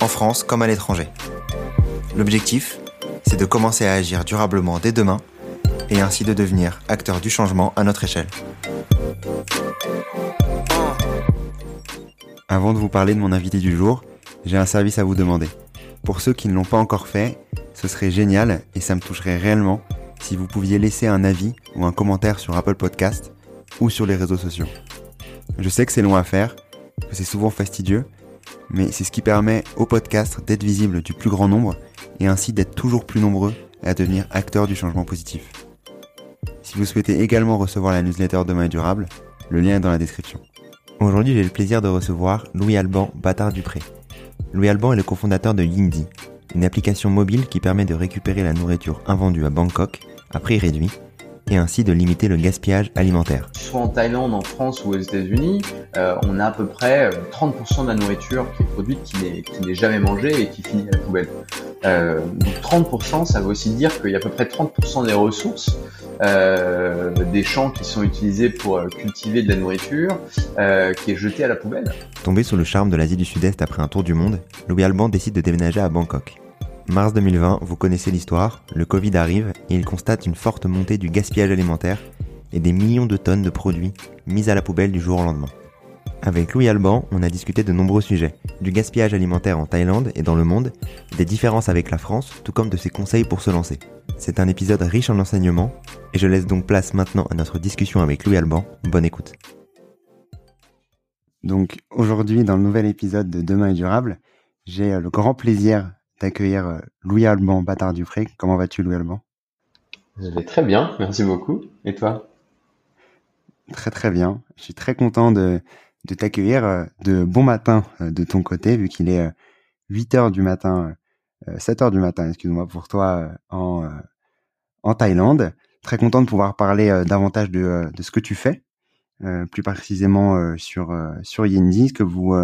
en France comme à l'étranger. L'objectif, c'est de commencer à agir durablement dès demain et ainsi de devenir acteur du changement à notre échelle. Avant de vous parler de mon invité du jour, j'ai un service à vous demander. Pour ceux qui ne l'ont pas encore fait, ce serait génial et ça me toucherait réellement si vous pouviez laisser un avis ou un commentaire sur Apple Podcast ou sur les réseaux sociaux. Je sais que c'est long à faire, que c'est souvent fastidieux, mais c'est ce qui permet au podcast d'être visible du plus grand nombre et ainsi d'être toujours plus nombreux à devenir acteurs du changement positif. Si vous souhaitez également recevoir la newsletter Demain est durable, le lien est dans la description. Aujourd'hui, j'ai le plaisir de recevoir Louis Alban Bâtard Dupré. Louis Alban est le cofondateur de Yindi, une application mobile qui permet de récupérer la nourriture invendue à Bangkok à prix réduit et ainsi de limiter le gaspillage alimentaire. Soit en Thaïlande, en France ou aux États-Unis, euh, on a à peu près 30% de la nourriture qui est produite qui n'est jamais mangée et qui finit à la poubelle. Euh, donc 30%, ça veut aussi dire qu'il y a à peu près 30% des ressources euh, des champs qui sont utilisés pour euh, cultiver de la nourriture euh, qui est jetée à la poubelle. Tombé sous le charme de l'Asie du Sud-Est après un tour du monde, Louis Alban décide de déménager à Bangkok. Mars 2020, vous connaissez l'histoire, le Covid arrive et il constate une forte montée du gaspillage alimentaire et des millions de tonnes de produits mis à la poubelle du jour au lendemain. Avec Louis Alban, on a discuté de nombreux sujets, du gaspillage alimentaire en Thaïlande et dans le monde, des différences avec la France, tout comme de ses conseils pour se lancer. C'est un épisode riche en enseignements, et je laisse donc place maintenant à notre discussion avec Louis Alban. Bonne écoute. Donc aujourd'hui, dans le nouvel épisode de Demain est durable, j'ai le grand plaisir d'accueillir euh, Louis Alban Bâtard Dufray. Comment vas-tu Louis Alban Je vais très bien, merci beaucoup. Et toi? Très très bien. Je suis très content de, de t'accueillir euh, de bon matin euh, de ton côté, vu qu'il est 8 euh, heures du matin, 7 heures du matin, excuse-moi, pour toi en, en Thaïlande. Très content de pouvoir parler davantage de, de ce que tu fais, plus précisément sur, sur Yendi, ce que vous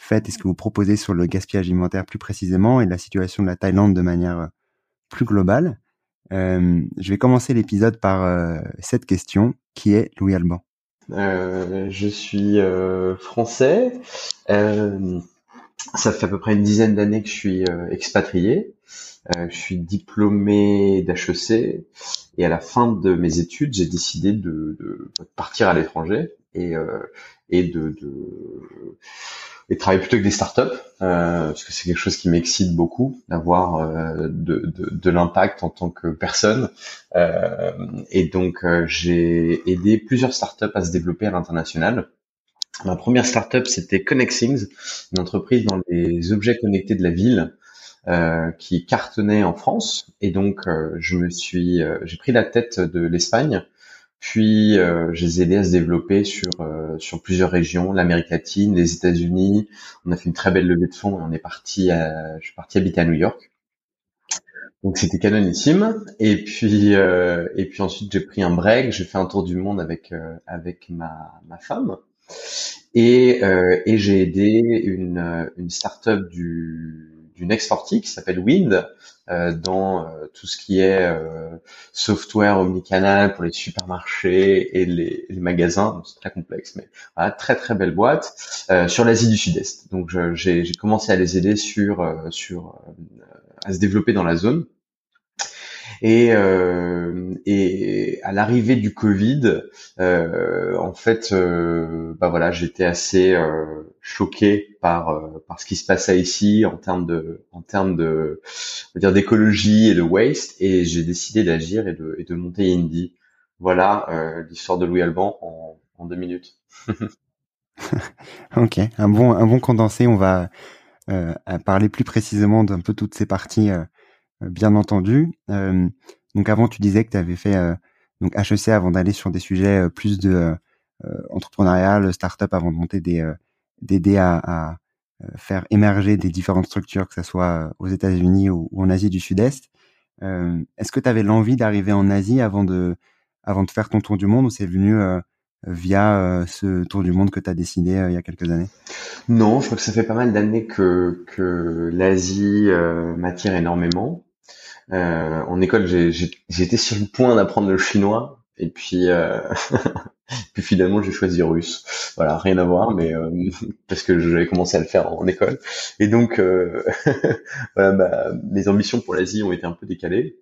faites et ce que vous proposez sur le gaspillage alimentaire plus précisément et la situation de la Thaïlande de manière plus globale. je vais commencer l'épisode par cette question qui est Louis Alban. Euh, je suis euh, français. Euh, ça fait à peu près une dizaine d'années que je suis expatrié. je suis diplômé d'HEC et à la fin de mes études, j'ai décidé de, partir à l'étranger et, de et travailler plutôt avec des startups euh, parce que c'est quelque chose qui m'excite beaucoup d'avoir euh, de, de, de l'impact en tant que personne euh, et donc euh, j'ai aidé plusieurs startups à se développer à l'international. Ma première startup c'était ConnectThings, une entreprise dans les objets connectés de la ville euh, qui cartonnait en France et donc euh, je me suis j'ai pris la tête de l'Espagne puis euh, je les ai aidés à se développer sur euh, sur plusieurs régions, l'Amérique latine, les États-Unis. On a fait une très belle levée de fonds et on est parti. À, je suis parti habiter à New York. Donc c'était canonissime. Et puis euh, et puis ensuite j'ai pris un break. J'ai fait un tour du monde avec euh, avec ma ma femme. Et euh, et j'ai aidé une une startup du du Next 40 qui s'appelle Wind euh, dans euh, tout ce qui est euh, software omnicanal pour les supermarchés et les, les magasins. C'est très complexe, mais voilà, très très belle boîte sur l'Asie du Sud-Est. Donc j'ai commencé à les aider sur sur à se développer dans la zone. Et, euh, et à l'arrivée du Covid, euh, en fait, euh, bah voilà, j'étais assez euh, choqué par euh, par ce qui se passait ici en termes de en termes de dire d'écologie et de waste, et j'ai décidé d'agir et de et de monter Indie. Voilà euh, l'histoire de Louis Alban en, en deux minutes. ok, un bon un bon condensé. On va parler plus précisément d'un peu toutes ces parties euh, bien entendu. Euh, donc avant, tu disais que tu avais fait euh, donc HEC avant d'aller sur des sujets plus de entrepreneurial, start-up, avant de monter des d'aider à, à, faire émerger des différentes structures, que ce soit aux États-Unis ou, en Asie du Sud-Est. Est-ce que tu avais l'envie d'arriver en Asie avant de, avant de faire ton tour du monde ou c'est venu via ce tour du monde que tu as décidé il y a quelques années? Non, je crois que ça fait pas mal d'années que, que l'Asie m'attire énormément. Euh, en école, j'étais sur le point d'apprendre le chinois, et puis, euh, puis finalement, j'ai choisi russe. Voilà, rien à voir, mais euh, parce que j'avais commencé à le faire en école. Et donc, euh, voilà, bah, mes ambitions pour l'Asie ont été un peu décalées.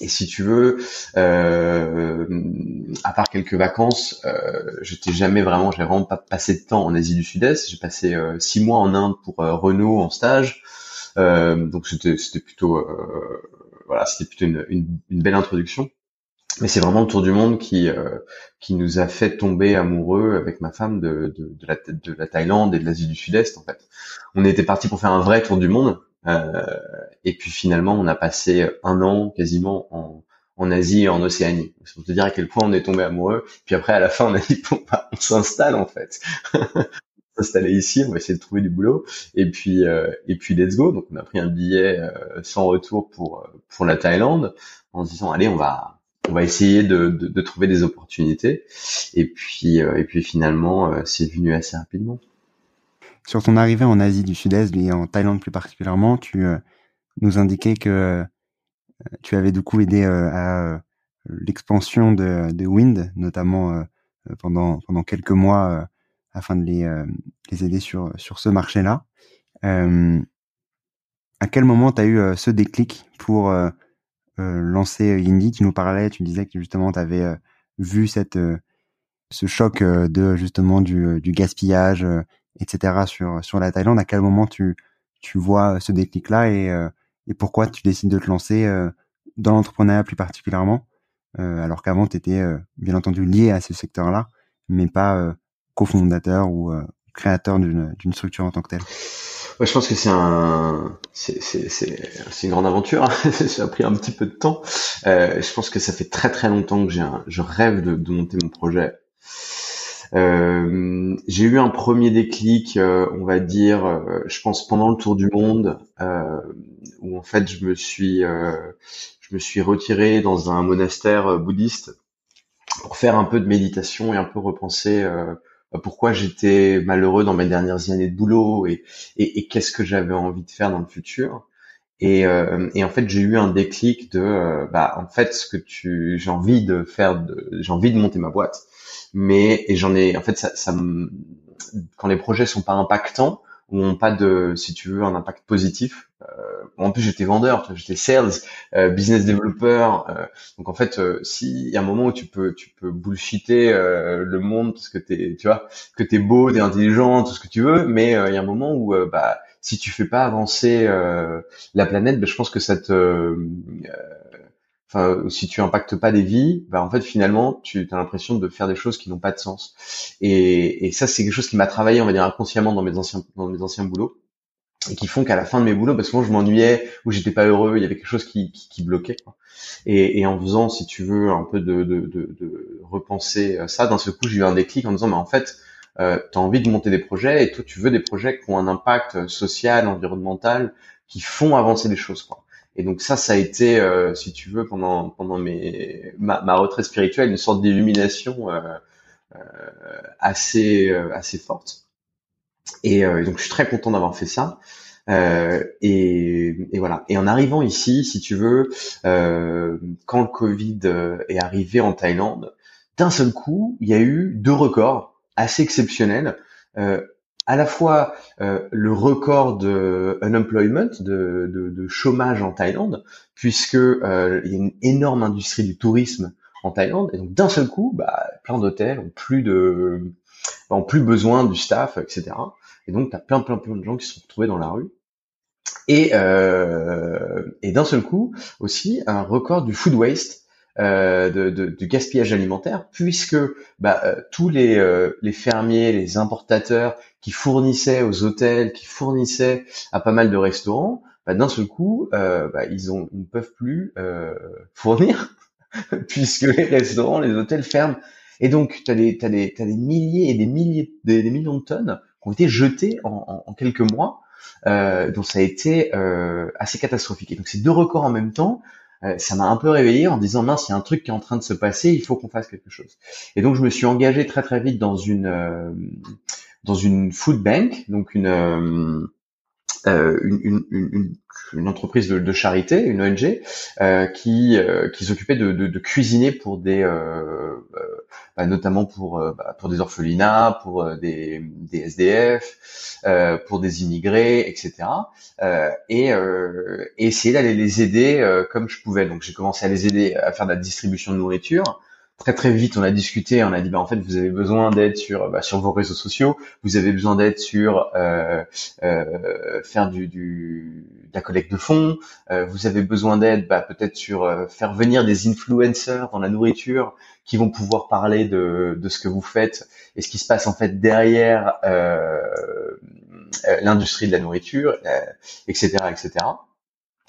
Et si tu veux, euh, à part quelques vacances, euh, j'étais jamais vraiment, j'ai vraiment pas passé de temps en Asie du Sud-Est. J'ai passé six mois en Inde pour Renault en stage. donc c'était c'était plutôt voilà, c'était plutôt une, une, une, belle introduction. Mais c'est vraiment le tour du monde qui euh, qui nous a fait tomber amoureux avec ma femme de, de, de, la, de la Thaïlande et de l'Asie du Sud-Est en fait. On était parti pour faire un vrai tour du monde euh, et puis finalement on a passé un an quasiment en, en Asie et en Océanie. C'est pour te dire à quel point on est tombé amoureux. Puis après à la fin on a dit bon bah, on s'installe en fait. s'installer ici, on va essayer de trouver du boulot et puis euh, et puis let's go. Donc on a pris un billet euh, sans retour pour euh, pour la Thaïlande en se disant allez on va on va essayer de, de, trouver des opportunités et puis et puis finalement c'est venu assez rapidement. Sur ton arrivée en Asie du Sud-Est et en Thaïlande plus particulièrement, tu nous indiquais que tu avais du coup aidé à l'expansion de, de Wind, notamment pendant pendant quelques mois afin de les, euh, les aider sur, sur ce marché-là. Euh, à quel moment tu as eu euh, ce déclic pour lancer Indie Tu nous parlais, tu disais que justement tu avais vu cette, ce choc de justement du, du gaspillage, etc. sur, sur la Thaïlande. À quel moment tu, tu vois ce déclic-là et, et pourquoi tu décides de te lancer dans l'entrepreneuriat plus particulièrement, alors qu'avant tu étais bien entendu lié à ce secteur-là, mais pas cofondateur ou euh, créateur d'une structure en tant que telle je pense que c'est un, une grande aventure. Ça a pris un petit peu de temps. Euh, je pense que ça fait très très longtemps que j'ai je rêve de, de, monter mon projet. Euh, j'ai eu un premier déclic, euh, on va dire, euh, je pense pendant le tour du monde, euh, où en fait je me suis, je me suis retiré dans un monastère bouddhiste pour faire un peu de méditation et un peu repenser euh, pourquoi j'étais malheureux dans mes dernières années de boulot et, et, et qu'est-ce que j'avais envie de faire dans le futur. Et, euh, et en fait, j'ai eu un déclic de, euh, bah, en fait, ce que tu, j'ai envie de faire, j'ai envie de monter ma boîte, mais et j'en ai, en fait, ça, ça quand les projets sont pas impactants ou pas de, si tu veux, un impact positif, euh, en plus, j'étais vendeur, j'étais sales, euh, business developer. Euh, donc en fait, s'il y a un moment où tu peux, tu peux bullshiter le monde parce que t'es, tu vois, que t'es beau, t'es intelligent, tout ce que tu veux, mais il y a un moment où, bah, si tu fais pas avancer la planète, bah, je pense que ça te enfin si tu impactes pas des vies, bah en fait finalement tu as l'impression de faire des choses qui n'ont pas de sens. Et, et ça c'est quelque chose qui m'a travaillé on va dire inconsciemment dans mes anciens dans mes anciens boulots et qui font qu'à la fin de mes boulots, parce que moi je m'ennuyais ou j'étais pas heureux, il y avait quelque chose qui, qui, qui bloquait. Quoi. Et, et, en faisant, si tu veux, un peu de, de, de, de repenser ça, d'un seul coup j'ai eu un déclic en disant, mais en fait, euh, tu envie de monter des projets et toi tu veux des projets qui ont un impact social, environnemental, qui font avancer les choses. Quoi. Et donc ça, ça a été, euh, si tu veux, pendant pendant mes ma, ma retraite spirituelle, une sorte d'illumination euh, euh assez euh, assez forte. Et euh, donc je suis très content d'avoir fait ça. Euh, et, et, voilà. Et en arrivant ici, si tu veux, quand le Covid est arrivé en Thaïlande, d'un seul coup, il y a eu deux records assez exceptionnels. À la fois euh, le record de unemployment, de, de, de, chômage en Thaïlande, puisque euh, il y a une énorme industrie du tourisme en Thaïlande, et donc d'un seul coup, bah, plein d'hôtels ont plus de, ont plus besoin du staff, etc. Et donc, tu as plein, plein, plein de gens qui se sont retrouvés dans la rue. Et, euh, et d'un seul coup, aussi, un record du food waste, euh, de, de, du gaspillage alimentaire, puisque bah, euh, tous les, euh, les fermiers, les importateurs qui fournissaient aux hôtels, qui fournissaient à pas mal de restaurants, bah, d'un seul coup, euh, bah, ils, ont, ils ne peuvent plus fournir, puisque les restaurants, les hôtels ferment. Et donc, tu as, as, as, des milliers et des milliers, des, millions de tonnes ont été jetés en, en, quelques mois. Euh, donc ça a été euh, assez catastrophique. Et donc ces deux records en même temps, euh, ça m'a un peu réveillé en disant mince, il y a un truc qui est en train de se passer, il faut qu'on fasse quelque chose. Et donc je me suis engagé très très vite dans une euh, dans une food bank, donc une euh, une, une, une, une, entreprise de, charité, une ONG, euh, qui, euh, qui s'occupait de, de, de, cuisiner pour des, euh, bah, notamment pour, bah, pour des orphelinats, pour des, des SDF, pour des immigrés, etc. et, et essayer d'aller les aider comme je pouvais. Donc j'ai commencé à les aider à faire de la distribution de nourriture très très vite, on a discuté, on a dit bah en fait vous avez besoin d'aide sur bah, sur vos réseaux sociaux, vous avez besoin d'aide sur euh, euh, faire du, du de la collecte de fonds, euh, vous avez besoin d'aide bah, peut-être sur euh, faire venir des influenceurs dans la nourriture qui vont pouvoir parler de, de ce que vous faites et ce qui se passe en fait derrière euh, l'industrie de la nourriture, etc., etc.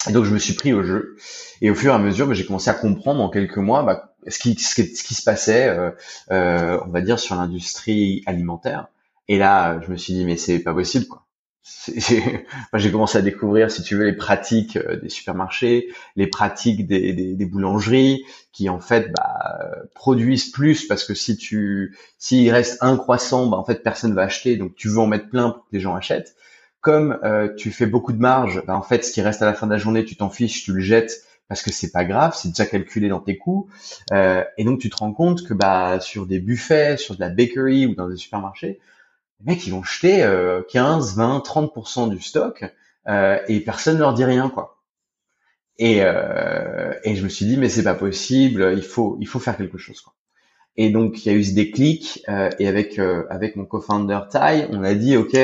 Et donc je me suis pris au jeu. Et au fur et à mesure, bah, j'ai commencé à comprendre en quelques mois bah, ce, qui, ce, qui, ce qui se passait, euh, euh, on va dire, sur l'industrie alimentaire. Et là, je me suis dit, mais c'est pas possible, quoi. j'ai commencé à découvrir, si tu veux, les pratiques euh, des supermarchés, les pratiques des, des, des boulangeries, qui en fait bah, produisent plus parce que si tu, s'il reste un croissant, bah, en fait personne va acheter, donc tu veux en mettre plein pour que les gens achètent comme euh, tu fais beaucoup de marge, bah, en fait, ce qui reste à la fin de la journée, tu t'en fiches, tu le jettes parce que c'est pas grave, c'est déjà calculé dans tes coûts. Euh, et donc tu te rends compte que bah sur des buffets, sur de la bakery ou dans des supermarchés, les mecs ils vont jeter 15, 20, 30% du stock euh, et personne leur dit rien quoi. Et, euh, et je me suis dit mais c'est pas possible, il faut il faut faire quelque chose quoi. Et donc il y a eu ce déclic euh, et avec euh, avec mon co-founder Ty, on a dit ok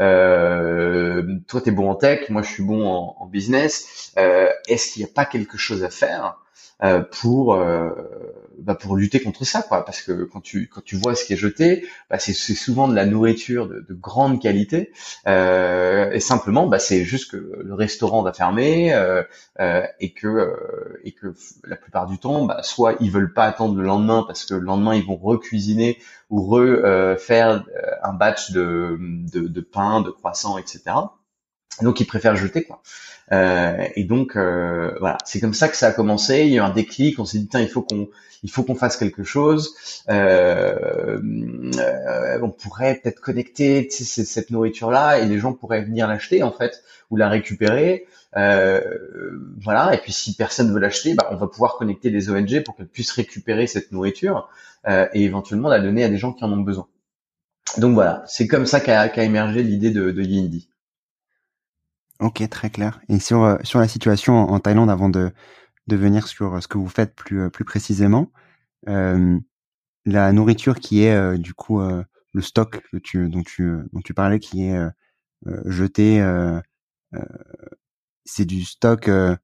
euh, toi t'es bon en tech, moi je suis bon en, en business. Euh, Est-ce qu'il n'y a pas quelque chose à faire euh, pour euh, bah pour lutter contre ça quoi. Parce que quand tu quand tu vois ce qui est jeté bah c'est souvent de la nourriture de, de grande qualité. Euh, et simplement bah c'est juste que le restaurant va fermer euh, euh, et que et que la plupart du temps bah soit ils veulent pas attendre le lendemain parce que le lendemain ils vont recuisiner ou refaire un batch de, de de pain de croissants etc donc ils préfèrent jeter quoi. Euh, et donc euh, voilà, c'est comme ça que ça a commencé. Il y a eu un déclic. On s'est dit tiens, il faut qu'on il faut qu'on fasse quelque chose. Euh, euh on pourrait peut-être connecter cette nourriture là et les gens pourraient venir l'acheter en fait ou la récupérer. Euh, voilà. Et puis si personne veut l'acheter, bah, on va pouvoir connecter les ONG pour qu'elles puissent récupérer cette nourriture euh, et éventuellement la donner à des gens qui en ont besoin. Donc voilà, c'est comme ça qu'a émergé l'idée de, de Yindi. Ok, très clair. Et sur, euh, sur la situation en, Thaïlande, avant de, de venir sur euh, ce que vous faites plus, euh, plus précisément, euh, la nourriture qui est du coup le stock que tu, dont, tu, dont tu parlais, qui est jeté, c'est du stock de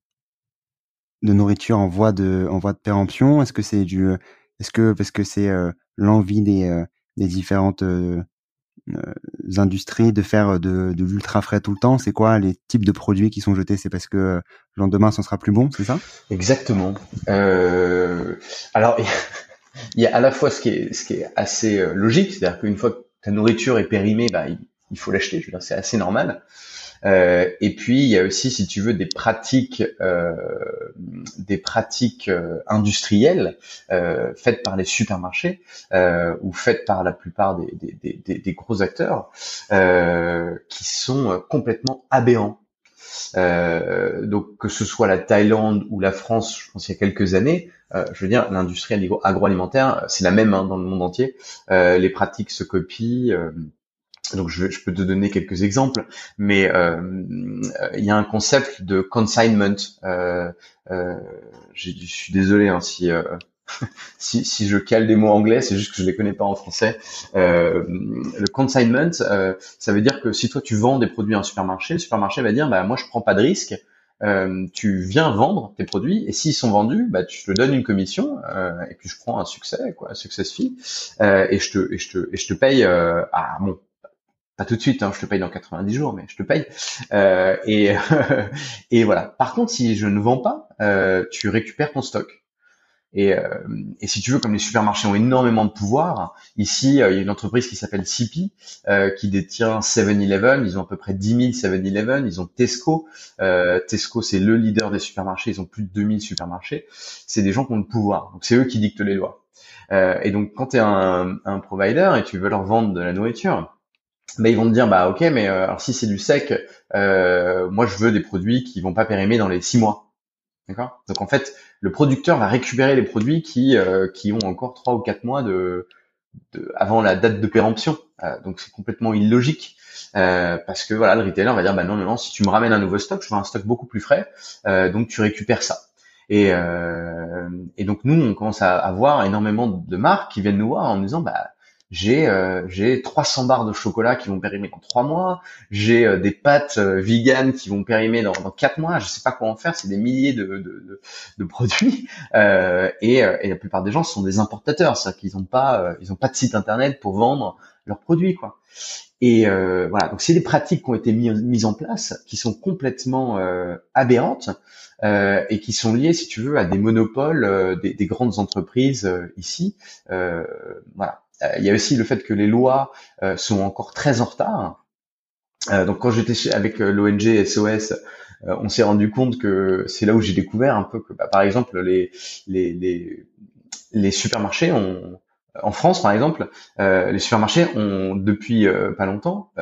nourriture en voie de, en voie de péremption? Est-ce que c'est du, est-ce que parce que c'est l'envie des, des différentes euh, industries de faire de, de l'ultra frais tout le temps C'est quoi les types de produits qui sont jetés? C'est parce que le lendemain, ça sera plus bon, c'est ça? Exactement. Euh, alors, il y a à la fois ce qui est, ce assez euh, logique, c'est-à-dire qu'une fois que ta nourriture est périmée, bah, il, faut l'acheter. C'est assez normal. Euh, et puis il y a aussi, si tu veux, des pratiques, euh, des pratiques euh, industrielles euh, faites par les supermarchés euh, ou faites par la plupart des, des, des, des gros acteurs qui sont complètement aberrants. donc que ce soit la Thaïlande ou la France, je pense il y a quelques années, je veux dire, l'industrie agroalimentaire, c'est la même hein, dans le monde entier. les pratiques se copient. Donc je, je, peux te donner quelques exemples, mais euh, il y a un concept de consignment. Euh, euh, je suis désolé hein, si, euh, si, si je cale des mots anglais, c'est juste que je les connais pas en français. Euh, le consignment, euh, ça veut dire que si toi tu vends des produits à un supermarché, le supermarché va dire bah moi je prends pas de risque. tu viens vendre tes produits et s'ils sont vendus, bah, tu te donnes une commission et puis je prends un succès, quoi, un success fee et je te et je te et je te paye à bon pas tout de suite, hein, je te paye dans 90 jours, mais je te paye. Euh, et, et voilà. Par contre, si je ne vends pas, euh, tu récupères ton stock. Et, euh, et, si tu veux, comme les supermarchés ont énormément de pouvoir, ici, euh, il y a une entreprise qui s'appelle CP, euh, qui détient 7-Eleven. Ils ont à peu près 10 000 7-Eleven. Ils ont Tesco. Euh, Tesco, c'est le leader des supermarchés. Ils ont plus de 2000 supermarchés. C'est des gens qui ont le pouvoir. Donc, c'est eux qui dictent les lois. et donc, quand tu es un, un, provider et tu veux leur vendre de la nourriture, bah, ils vont te dire, bah ok, mais alors si c'est du sec, moi je veux des produits qui vont pas périmer dans les 6 mois. D'accord? Donc en fait, le producteur va récupérer les produits qui euh, qui ont encore trois ou quatre mois de, de avant la date de péremption. Euh, donc c'est complètement illogique euh, parce que voilà, le retailer va dire bah non non non, si tu me ramènes un nouveau stock, je veux un stock beaucoup plus frais, donc tu récupères ça. Et, et donc nous, on commence à avoir énormément de marques qui viennent nous voir en nous disant bah j'ai euh, j'ai 300 barres de chocolat qui vont périmer dans trois mois, j'ai euh, des pâtes euh, vegan qui vont périmer dans, dans 4 mois, je sais pas quoi en faire, c'est des milliers de, de, de, produits euh, et, et, la plupart des gens sont des importateurs, c'est-à-dire qu'ils n'ont pas ils ont pas de site internet pour vendre leurs produits quoi. Et voilà, donc c'est des pratiques qui ont été mises en place, qui sont complètement aberrantes et qui sont liées, si tu veux, à des monopoles des, des grandes entreprises ici. voilà. Euh, il y a aussi le fait que les lois euh, sont encore très en retard. Euh, donc quand j'étais avec l'ONG SOS, on s'est rendu compte que c'est là où j'ai découvert un peu que, bah, par exemple, les, les, les, les supermarchés ont, en France, par exemple, les supermarchés ont depuis pas longtemps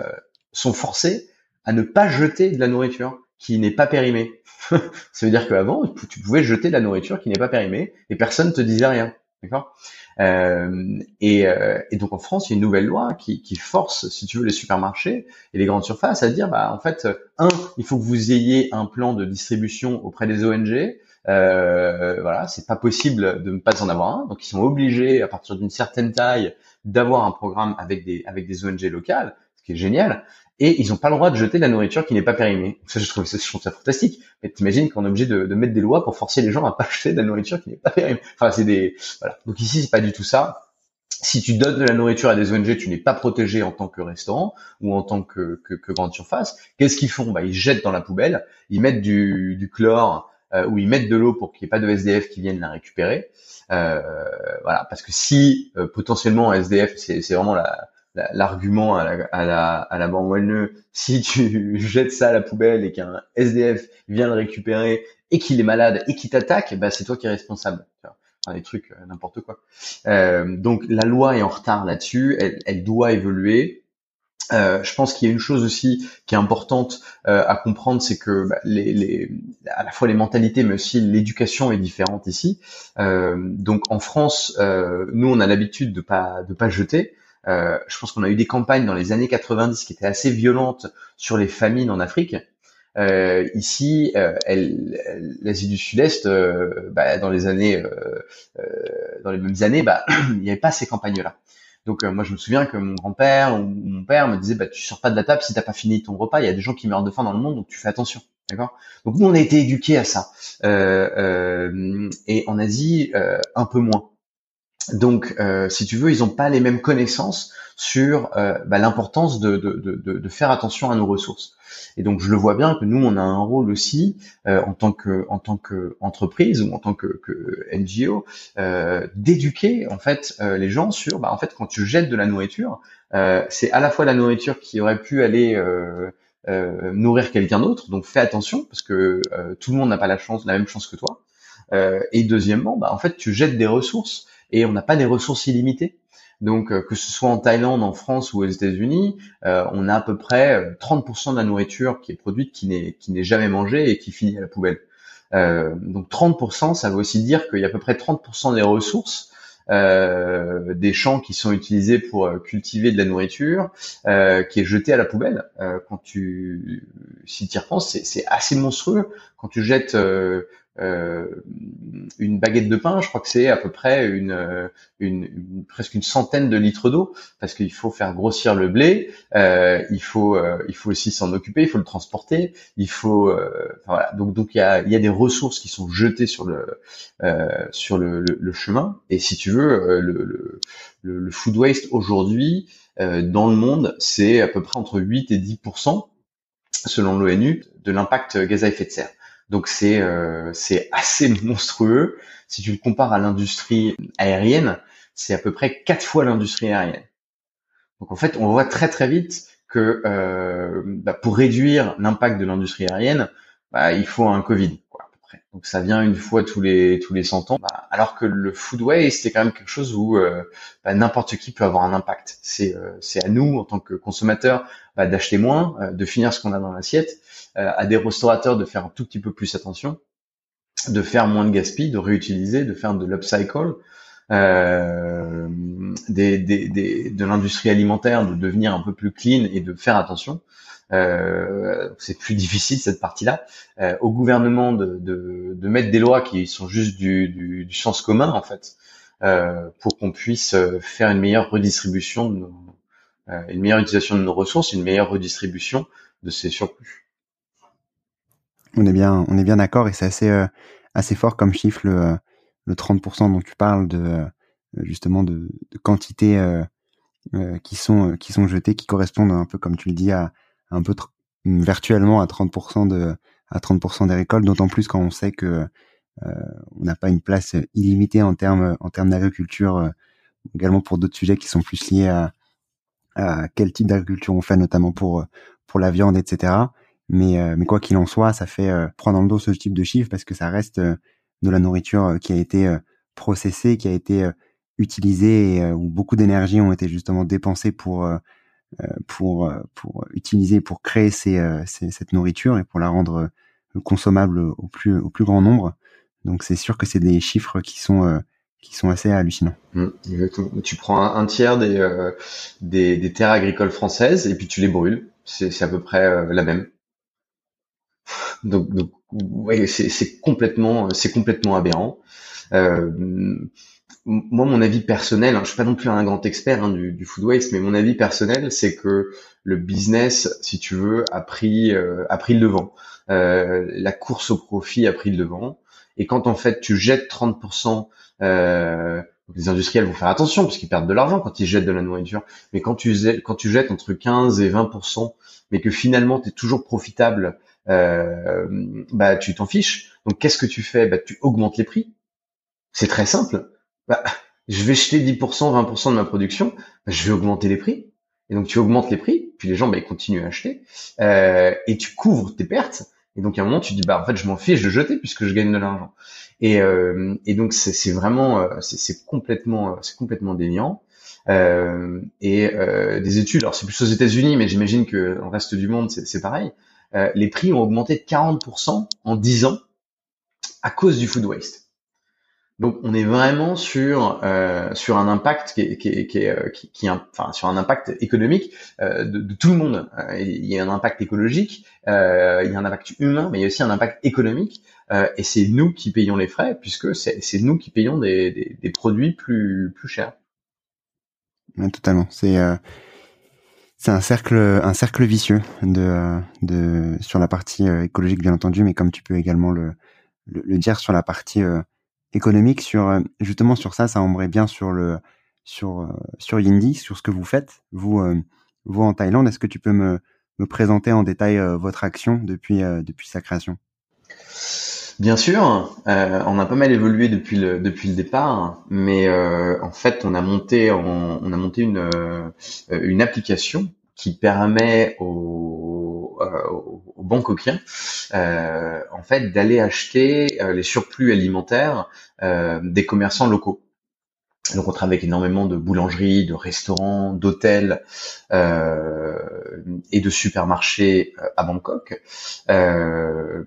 sont forcés à ne pas jeter de la nourriture qui n'est pas périmée. Ça veut dire qu'avant, tu pouvais jeter de la nourriture qui n'est pas périmée et personne te disait rien. D'accord? Euh, et, euh, et, donc en France, il y a une nouvelle loi qui, qui, force, si tu veux, les supermarchés et les grandes surfaces à dire, bah en fait, un, il faut que vous ayez un plan de distribution auprès des ONG. Euh, voilà, c'est pas possible de ne pas en avoir un. Donc ils sont obligés, à partir d'une certaine taille, d'avoir un programme avec des avec des ONG locales, génial et ils n'ont pas le droit de jeter de la nourriture qui n'est pas périmée. Ça, je trouve, ça, fantastique. Mais t'imagines qu'on est obligé de, mettre des lois pour forcer les gens à pas jeter de la nourriture qui n'est pas périmée. Enfin, c'est des, voilà. Donc ici, c'est pas du tout ça. Si tu donnes de la nourriture à des ONG, tu n'es pas protégé en tant que restaurant ou en tant que grande surface. Qu'est-ce qu'ils font? Bah, Ils jettent dans la poubelle, ils mettent du, du chlore euh, ou ils mettent de l'eau pour qu'il n'y ait pas de SDF qui viennent la récupérer. Euh, voilà, parce que si euh, potentiellement SDF, c'est vraiment la, l'argument à la, à la, à la si tu jettes ça à la poubelle et qu'un SDF vient le récupérer et qu'il est malade et qu'il t'attaque, bah c'est toi qui es responsable. Enfin, des trucs euh, n'importe quoi. Euh, donc la loi est en retard là-dessus, elle, elle, doit évoluer. Euh, je pense qu'il y a une chose aussi qui est importante euh, à comprendre, c'est que bah, les, les, à la fois les mentalités, mais aussi l'éducation est différente ici. Euh, donc en France, euh, nous on a l'habitude de pas de pas jeter. Euh, je pense qu'on a eu des campagnes dans les années 90 qui étaient assez violentes sur les famines en Afrique. Euh, ici, euh, l'Asie du Sud-Est, euh, bah, dans les années, euh, dans les mêmes années, bah, il n'y avait pas ces campagnes-là. Donc moi, je me souviens que mon grand-père ou mon père me disait, bah, tu sors pas de la table si t'as pas fini ton repas. Il y a des gens qui meurent de faim dans le monde, donc tu fais attention. D'accord? Donc nous, on a été éduqués à ça. et en Asie, un peu moins. Donc, euh, si tu veux, ils n'ont pas les mêmes connaissances sur euh, bah, l'importance de, de, de, de, faire attention à nos ressources. Et donc, je le vois bien que nous, on a un rôle aussi euh, en tant que en tant qu'entreprise ou en tant que, que NGO d'éduquer en fait les gens sur, bah, en fait, quand tu jettes de la nourriture, c'est à la fois la nourriture qui aurait pu aller nourrir quelqu'un d'autre. Donc, fais attention parce que tout le monde n'a pas la chance, la même chance que toi. et deuxièmement, bah, en fait, tu jettes des ressources et on n'a pas des ressources illimitées. Donc, euh, que ce soit en Thaïlande, en France ou aux États-Unis, euh, on a à peu près 30% euh, de la nourriture qui est produite qui n'est jamais mangée et qui finit à la poubelle. donc 30%, ça veut aussi dire qu'il y a à peu près 30% des ressources des champs qui sont utilisés pour cultiver de la nourriture, qui est jetée à la poubelle. quand tu, si tu y repenses, c'est assez monstrueux. Quand tu jettes euh, une baguette de pain, je crois que c'est à peu près une, une, presque une centaine de litres d'eau parce qu'il faut faire grossir le blé, euh, il faut euh, il faut aussi s'en occuper, il faut le transporter, il faut voilà donc donc il y a y a des ressources qui sont jetées sur le sur le, le, chemin et si tu veux le, le, le food waste aujourd'hui dans le monde c'est à peu près entre 8 et 10% selon l'ONU de l'impact gaz à effet de serre. Donc c'est c'est assez monstrueux. Si tu le compares à l'industrie aérienne, c'est à peu près quatre fois l'industrie aérienne. Donc en fait, on voit très très vite que bah, pour réduire l'impact de l'industrie aérienne, bah, il faut un Covid. Donc ça vient une fois tous les tous les 100 ans. Bah, alors que le food waste c'est quand même quelque chose où euh, bah, n'importe qui peut avoir un impact. C'est euh, c'est à nous en tant que consommateurs bah, d'acheter moins, euh, de finir ce qu'on a dans l'assiette, à des restaurateurs de faire un tout petit peu plus attention, de faire moins de gaspillage, de réutiliser, de faire de l'upcycle. Des, des, des, de l'industrie alimentaire, de devenir un peu plus clean et de faire attention. Euh, c'est plus difficile cette partie-là. Euh, au gouvernement de, de, de, mettre des lois qui sont juste du, du, du sens commun en fait, euh, pour qu'on puisse euh, faire une meilleure redistribution, de nos, euh, une meilleure utilisation de nos ressources, une meilleure redistribution de ces surplus. On est bien, on est bien d'accord et c'est assez euh, assez fort comme chiffre le, le 30% dont tu parles de justement de, de quantité qui sont qui sont jetées, qui correspondent un peu comme tu le dis à un peu virtuellement à 30% de à 30% des récoltes, d'autant plus quand on sait que euh, on n'a pas une place illimitée en termes en termes d'agriculture, euh, également pour d'autres sujets qui sont plus liés à, à quel type d'agriculture on fait, notamment pour pour la viande, etc. Mais euh, mais quoi qu'il en soit, ça fait prendre dans le dos ce type de chiffres parce que ça reste de la nourriture qui a été processée, qui a été utilisée et où beaucoup d'énergie ont été justement dépensées pour euh, pour euh, pour utiliser pour créer euh, cette nourriture et pour la rendre consommable au plus au plus grand nombre. Donc c'est sûr que c'est des chiffres qui sont qui sont assez hallucinants. Mmh, tu prends un, tiers des, des, terres agricoles françaises et puis tu les brûles. C'est à peu près la même. Donc, donc c'est complètement c'est complètement aberrant. Euh, moi, mon avis personnel, hein, je suis pas non plus un grand expert hein, du, food waste, mais mon avis personnel, c'est que le business, si tu veux, a pris euh, a pris le devant. Euh, la course au profit a pris le devant. Et quand en fait tu jettes 30%, euh, les industriels vont faire attention parce qu'ils perdent de l'argent quand ils jettent de la nourriture. Mais quand tu quand tu jettes entre 15 et 20%, mais que finalement tu es toujours profitable, euh, bah tu t'en fiches. Donc qu'est-ce que tu fais? Bah tu augmentes les prix. C'est très simple bah, je vais jeter 10%, 20% de ma production, bah, je vais augmenter les prix. Et donc tu augmentes les prix, puis les gens bah, ils continuent à acheter, euh, et tu couvres tes pertes. Et donc à un moment tu dis bah en fait je m'en fiche de jeter puisque je gagne de l'argent. Et, euh, donc c'est vraiment euh, c'est complètement c'est complètement. Euh, et euh, des études, alors c'est plus aux États-Unis, mais j'imagine que dans le reste du monde c'est pareil. Euh, les prix ont augmenté de 40% en 10 ans à cause du food waste. Donc on est vraiment sur euh, sur un impact qui est, qui est, qui, est, euh, enfin sur un impact économique euh, de, tout le monde. Il y a un impact écologique, il y a un impact humain, mais il y a aussi un impact économique. Et c'est nous qui payons les frais puisque c'est nous qui payons des, des, produits plus plus chers. Ouais, totalement. C'est c'est un cercle un cercle vicieux de de sur la partie écologique bien entendu, mais comme tu peux également le le, le dire sur la partie économique sur euh, justement sur ça, ça embraye bien sur le sur euh, sur Yindi, sur ce que vous faites vous euh, vous en Thaïlande. Est-ce que tu peux me me présenter en détail votre action depuis depuis sa création? Bien sûr, euh, on a pas mal évolué depuis le depuis le départ, mais euh, en fait on a monté on a monté une une application qui permet aux, aux, aux euh, en fait d'aller acheter euh, les surplus alimentaires euh, des commerçants locaux. Donc on travaille avec énormément de boulangeries, de restaurants, d'hôtels euh, et de supermarchés euh, à Bangkok. Euh,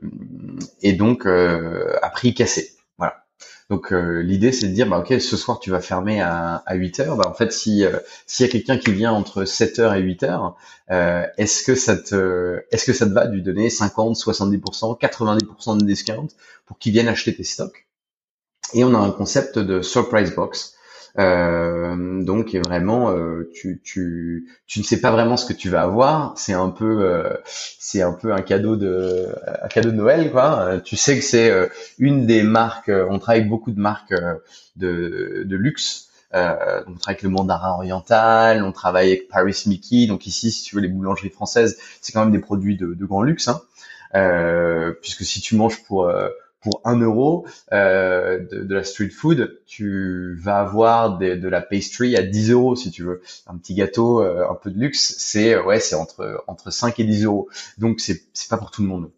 et donc à prix cassé. Donc euh, l'idée c'est de dire bah ok ce soir tu vas fermer à, à 8 heures. Bah, en fait si euh, s'il y a quelqu'un qui vient entre 7 heures et 8 heures, euh, est-ce que ça te est-ce que ça te va de lui donner 50, 70%, 90% de discount pour qu'il vienne acheter tes stocks? Et on a un concept de surprise box euh, donc vraiment, euh, tu, tu, tu ne sais pas vraiment ce que tu vas avoir. C'est un peu, euh, c'est un peu un cadeau de, un cadeau de Noël, quoi. Tu sais que c'est une des marques. On travaille beaucoup de marques de, de luxe. Euh, on travaille avec le Mandarin Oriental, on travaille avec Paris Mickey. Donc ici, si tu veux, les boulangeries françaises, c'est quand même des produits de, de grand luxe. Hein. puisque si tu manges pour pour un euro euh, de, de, la street food, tu vas avoir de la pastry à 10 euros si tu veux. Un petit gâteau, euh, un peu de luxe, c'est ouais, c'est entre entre 5 et 10 euros. Donc c'est c'est pas pour tout le monde.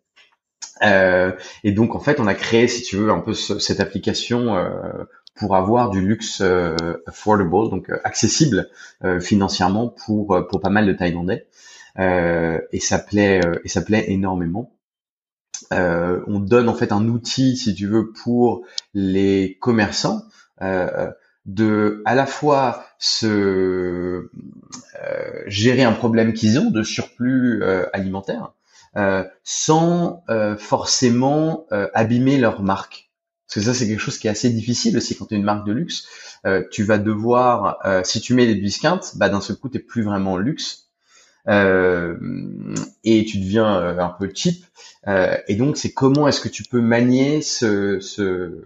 Euh, et donc en fait, on a créé, si tu veux, un peu cette application euh, pour avoir du luxe euh, affordable, donc accessible financièrement pour pour pas mal de Thaïlandais. et ça plaît et ça plaît énormément. Euh, on donne en fait un outil, si tu veux, pour les commerçants euh, de à la fois se euh, gérer un problème qu'ils ont de surplus alimentaire, sans forcément abîmer leur marque. Parce que ça, c'est quelque chose qui est assez difficile aussi quand tu es une marque de luxe. tu vas devoir, si tu mets des discounts, bah d'un seul coup, tu plus vraiment luxe euh, et tu deviens euh, un peu cheap. Euh, et donc, c'est comment est-ce que tu peux manier ce, ce,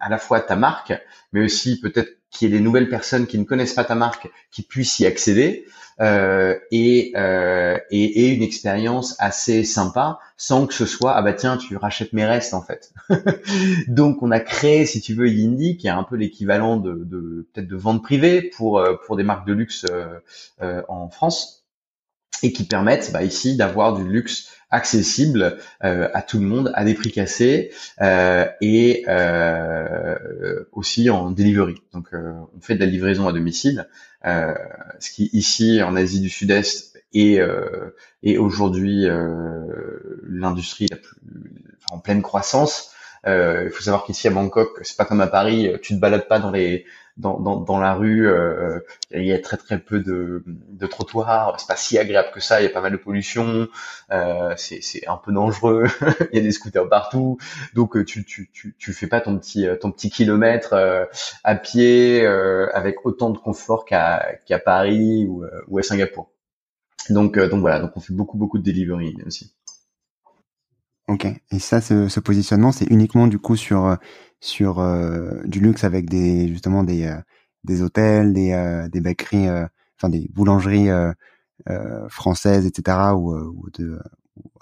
à la fois ta marque, mais aussi peut-être qu'il y ait des nouvelles personnes qui ne connaissent pas ta marque qui puissent y accéder. Euh, et, euh, et, et, une expérience assez sympa sans que ce soit ah bah tiens tu rachètes mes restes en fait donc on a créé si tu veux Yindi qui est un peu l'équivalent de, de peut-être de vente privée pour pour des marques de luxe euh, en France et qui permettent bah, ici d'avoir du luxe accessible euh, à tout le monde à des prix cassés euh, et euh, aussi en delivery. Donc on fait de la livraison à domicile, ce qui ici en Asie du Sud-Est est, est aujourd'hui l'industrie en pleine croissance. Il faut savoir qu'ici à Bangkok, c'est pas comme à Paris, tu te balades pas dans les dans, dans, dans la rue, euh, il y a très très peu de, de trottoirs, c'est pas si agréable que ça, il y a pas mal de pollution, euh, c'est un peu dangereux, il y a des scooters partout, donc euh, tu, tu, tu, tu fais pas ton petit ton petit kilomètre euh, à pied euh, avec autant de confort qu'à qu'à Paris ou, ou à Singapour. Donc donc voilà, donc on fait beaucoup beaucoup de delivery aussi. Ok. Et ça, ce, ce positionnement, c'est uniquement du coup sur sur euh, du luxe avec des justement des euh, des hôtels, des euh, des bakeries, enfin des boulangeries françaises, etc. ou, de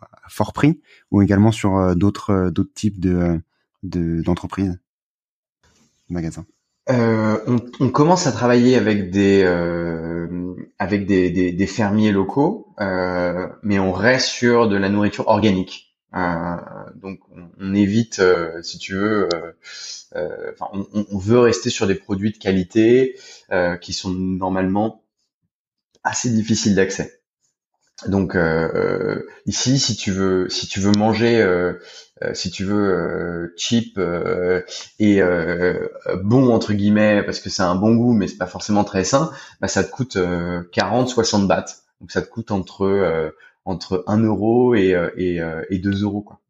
à fort prix, ou également sur d'autres d'autres types de d'entreprises, de, magasins. Euh, on, on, commence à travailler avec des euh, avec des, des, des, fermiers locaux, euh, mais on reste sur de la nourriture organique. Euh, donc on, évite, euh, si tu veux, euh, enfin, on, veut rester sur des produits de qualité qui sont normalement assez difficiles d'accès. Donc ici, si tu veux, si tu veux manger, si tu veux cheap et bon entre guillemets, parce que c'est un bon goût, mais c'est pas forcément très sain, bah, ça te coûte 40, 60 bahts. Donc ça te coûte entre entre 1 euro et, euh, et, euh, et 2 euros. Quoi.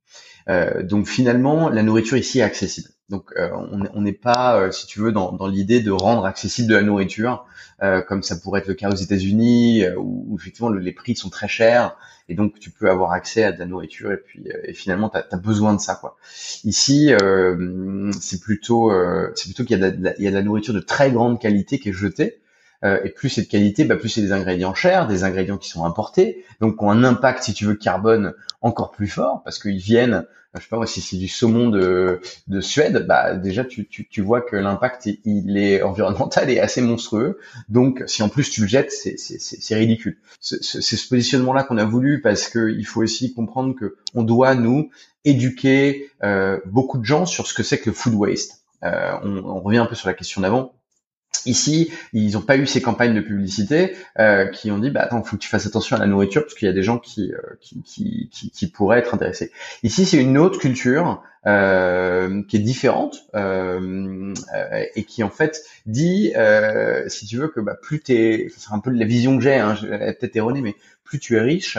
Euh, donc finalement, la nourriture ici est accessible. Donc euh, on n'est pas, si tu veux, dans, dans l'idée de rendre accessible de la nourriture, euh, comme ça pourrait être le cas aux États-Unis, où, où, effectivement les prix sont très chers, et donc tu peux avoir accès à de la nourriture, et puis et finalement tu as, besoin de ça. quoi. Ici, c'est plutôt, c'est plutôt qu'il y, y, a de la nourriture de très grande qualité qui est jetée, euh, et plus c'est de qualité, bah, plus c'est des ingrédients chers, des ingrédients qui sont importés, donc qui ont un impact, si tu veux, carbone encore plus fort, parce qu'ils viennent, je sais pas si c'est du saumon de, de Suède, bah déjà tu, tu, tu vois que l'impact il est environnemental est assez monstrueux. Donc si en plus tu le jettes, c'est, c'est, c'est ridicule. C'est, ce positionnement-là qu'on a voulu parce que il faut aussi comprendre que on doit nous éduquer euh, beaucoup de gens sur ce que c'est que le food waste. Euh, on, on, revient un peu sur la question d'avant. Ici, ils n'ont pas eu ces campagnes de publicité euh, qui ont dit bah attends, faut que tu fasses attention à la nourriture parce qu'il y a des gens qui euh, qui, qui, qui, qui, pourraient être intéressés. Ici, c'est une autre culture euh, qui est différente euh, euh et qui en fait dit, euh, si tu veux, que bah, plus t'es, c'est un peu la vision que j'ai, hein, peut-être erronée, mais plus tu es riche,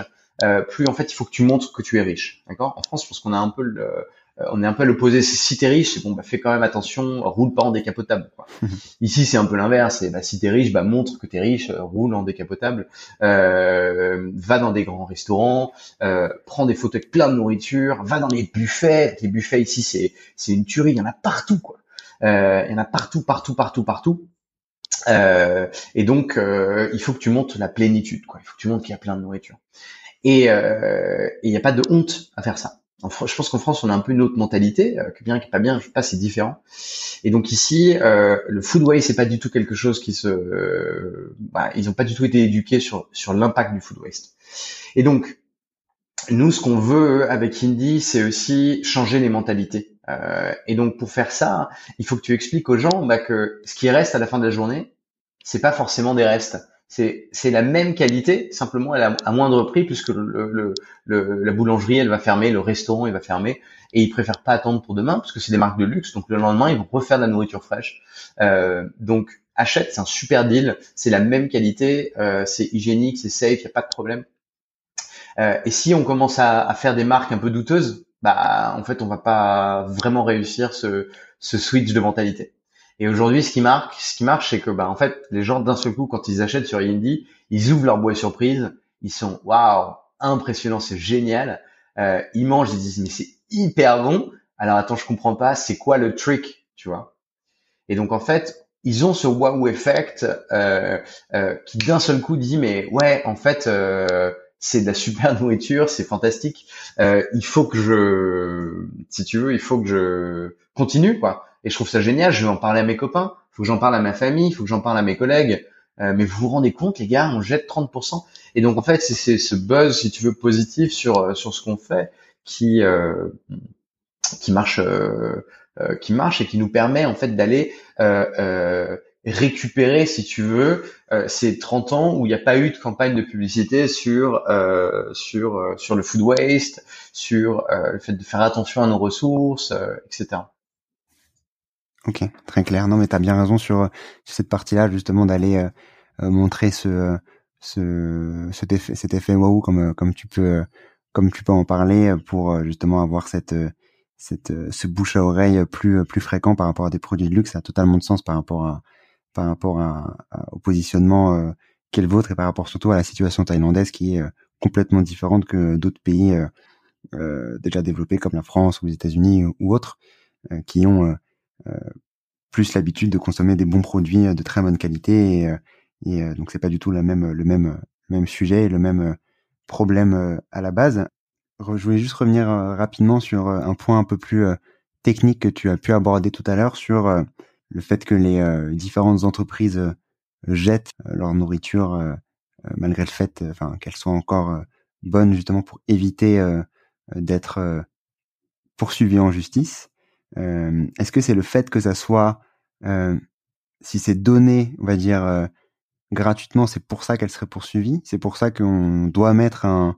plus en fait il faut que tu montres que tu es riche. D'accord? En France, je pense qu'on a un peu le euh, on est un peu à l'opposé. Si t'es riche, c'est bon, bah fais quand même attention, roule pas en décapotable. Quoi. Ici, c'est un peu l'inverse. Bah, si t'es riche, bah montre que t'es riche, euh, roule en décapotable, euh, va dans des grands restaurants, euh, prends des photos avec plein de nourriture, va dans les buffets. Les buffets ici, c'est c'est une tuerie. Il y en a partout, quoi. Euh, il y en a partout, partout, partout, partout. Euh, et donc, il faut que tu montres la plénitude. Quoi. Il faut que tu montres qu'il y a plein de nourriture. Et il n'y a pas de honte à faire ça. Je pense qu'en France, on a un peu une autre mentalité, que bien, qui pas bien, je sais pas, c'est différent. Et donc ici, le food waste, c'est pas du tout quelque chose qui se, bah, ils n'ont pas du tout été éduqués sur sur l'impact du food waste. Et donc, nous, ce qu'on veut avec Indie, c'est aussi changer les mentalités. Euh, et donc, pour faire ça, il faut que tu expliques aux gens bah, que ce qui reste à la fin de la journée, c'est pas forcément des restes. C'est la même qualité, simplement elle a à moindre prix puisque la boulangerie elle va fermer, le restaurant il va fermer et ils préfèrent pas attendre pour demain parce que c'est des marques de luxe. Donc le lendemain ils vont refaire de la nourriture fraîche. Euh, donc achète, c'est un super deal, c'est la même qualité, euh, c'est hygiénique, c'est safe, il y a pas de problème. Euh, et si on commence à, à, faire des marques un peu douteuses, bah en fait on va pas vraiment réussir ce switch de mentalité. Et aujourd'hui, ce qui marque, ce qui marche, c'est que bah en fait les gens d'un seul coup quand ils achètent sur Indie, ils ouvrent leur boîte surprise, ils sont waouh impressionnant, c'est génial. Euh, ils mangent, ils disent mais c'est hyper bon. Alors attends, je comprends pas, c'est quoi le trick, tu vois? Et donc en fait, ils ont ce wow effect euh, euh, qui d'un seul coup dit mais ouais en fait euh, c'est de la super nourriture, c'est fantastique. Euh, il faut que je, si tu veux, il faut que je continue, quoi. Et je trouve ça génial. Je vais en parler à mes copains. Il faut que j'en parle à ma famille. Il faut que j'en parle à mes collègues. Euh, mais vous vous rendez compte, les gars, on jette 30%. Et donc en fait, c'est ce buzz, si tu veux, positif sur euh, sur ce qu'on fait, qui euh, qui marche, euh, qui marche et qui nous permet en fait d'aller récupérer, si tu veux, euh, ces 30 ans où il n'y a pas eu de campagne de publicité sur euh, sur euh, sur le food waste, sur euh, le fait de faire attention à nos ressources, etc. Ok, très clair. Non, mais tu as bien raison sur, cette partie-là, justement, d'aller montrer ce, ce cet effet, cet wow, comme tu peux comme tu peux en parler pour justement avoir cette cette ce bouche à oreille plus plus fréquent par rapport à des produits de luxe. Ça a totalement de sens par rapport à par rapport à, au positionnement euh, qu'est le vôtre et par rapport surtout à la situation thaïlandaise qui est euh, complètement différente que d'autres pays euh, euh, déjà développés comme la France ou les États-Unis ou, autres qui ont plus l'habitude de consommer des bons produits de très bonne qualité et, et donc c'est pas du tout la même le même même sujet et le même problème à la base. Je voulais juste revenir rapidement sur un point un peu plus technique que tu as pu aborder tout à l'heure sur le fait que les euh, différentes entreprises euh, jettent euh, leur nourriture malgré le fait enfin qu'elle soit encore bonne justement pour éviter d'être poursuivi en justice. Est-ce que c'est le fait que ça soit si c'est donné, on va dire gratuitement, c'est pour ça qu'elle serait poursuivie? C'est pour ça qu'on doit mettre un,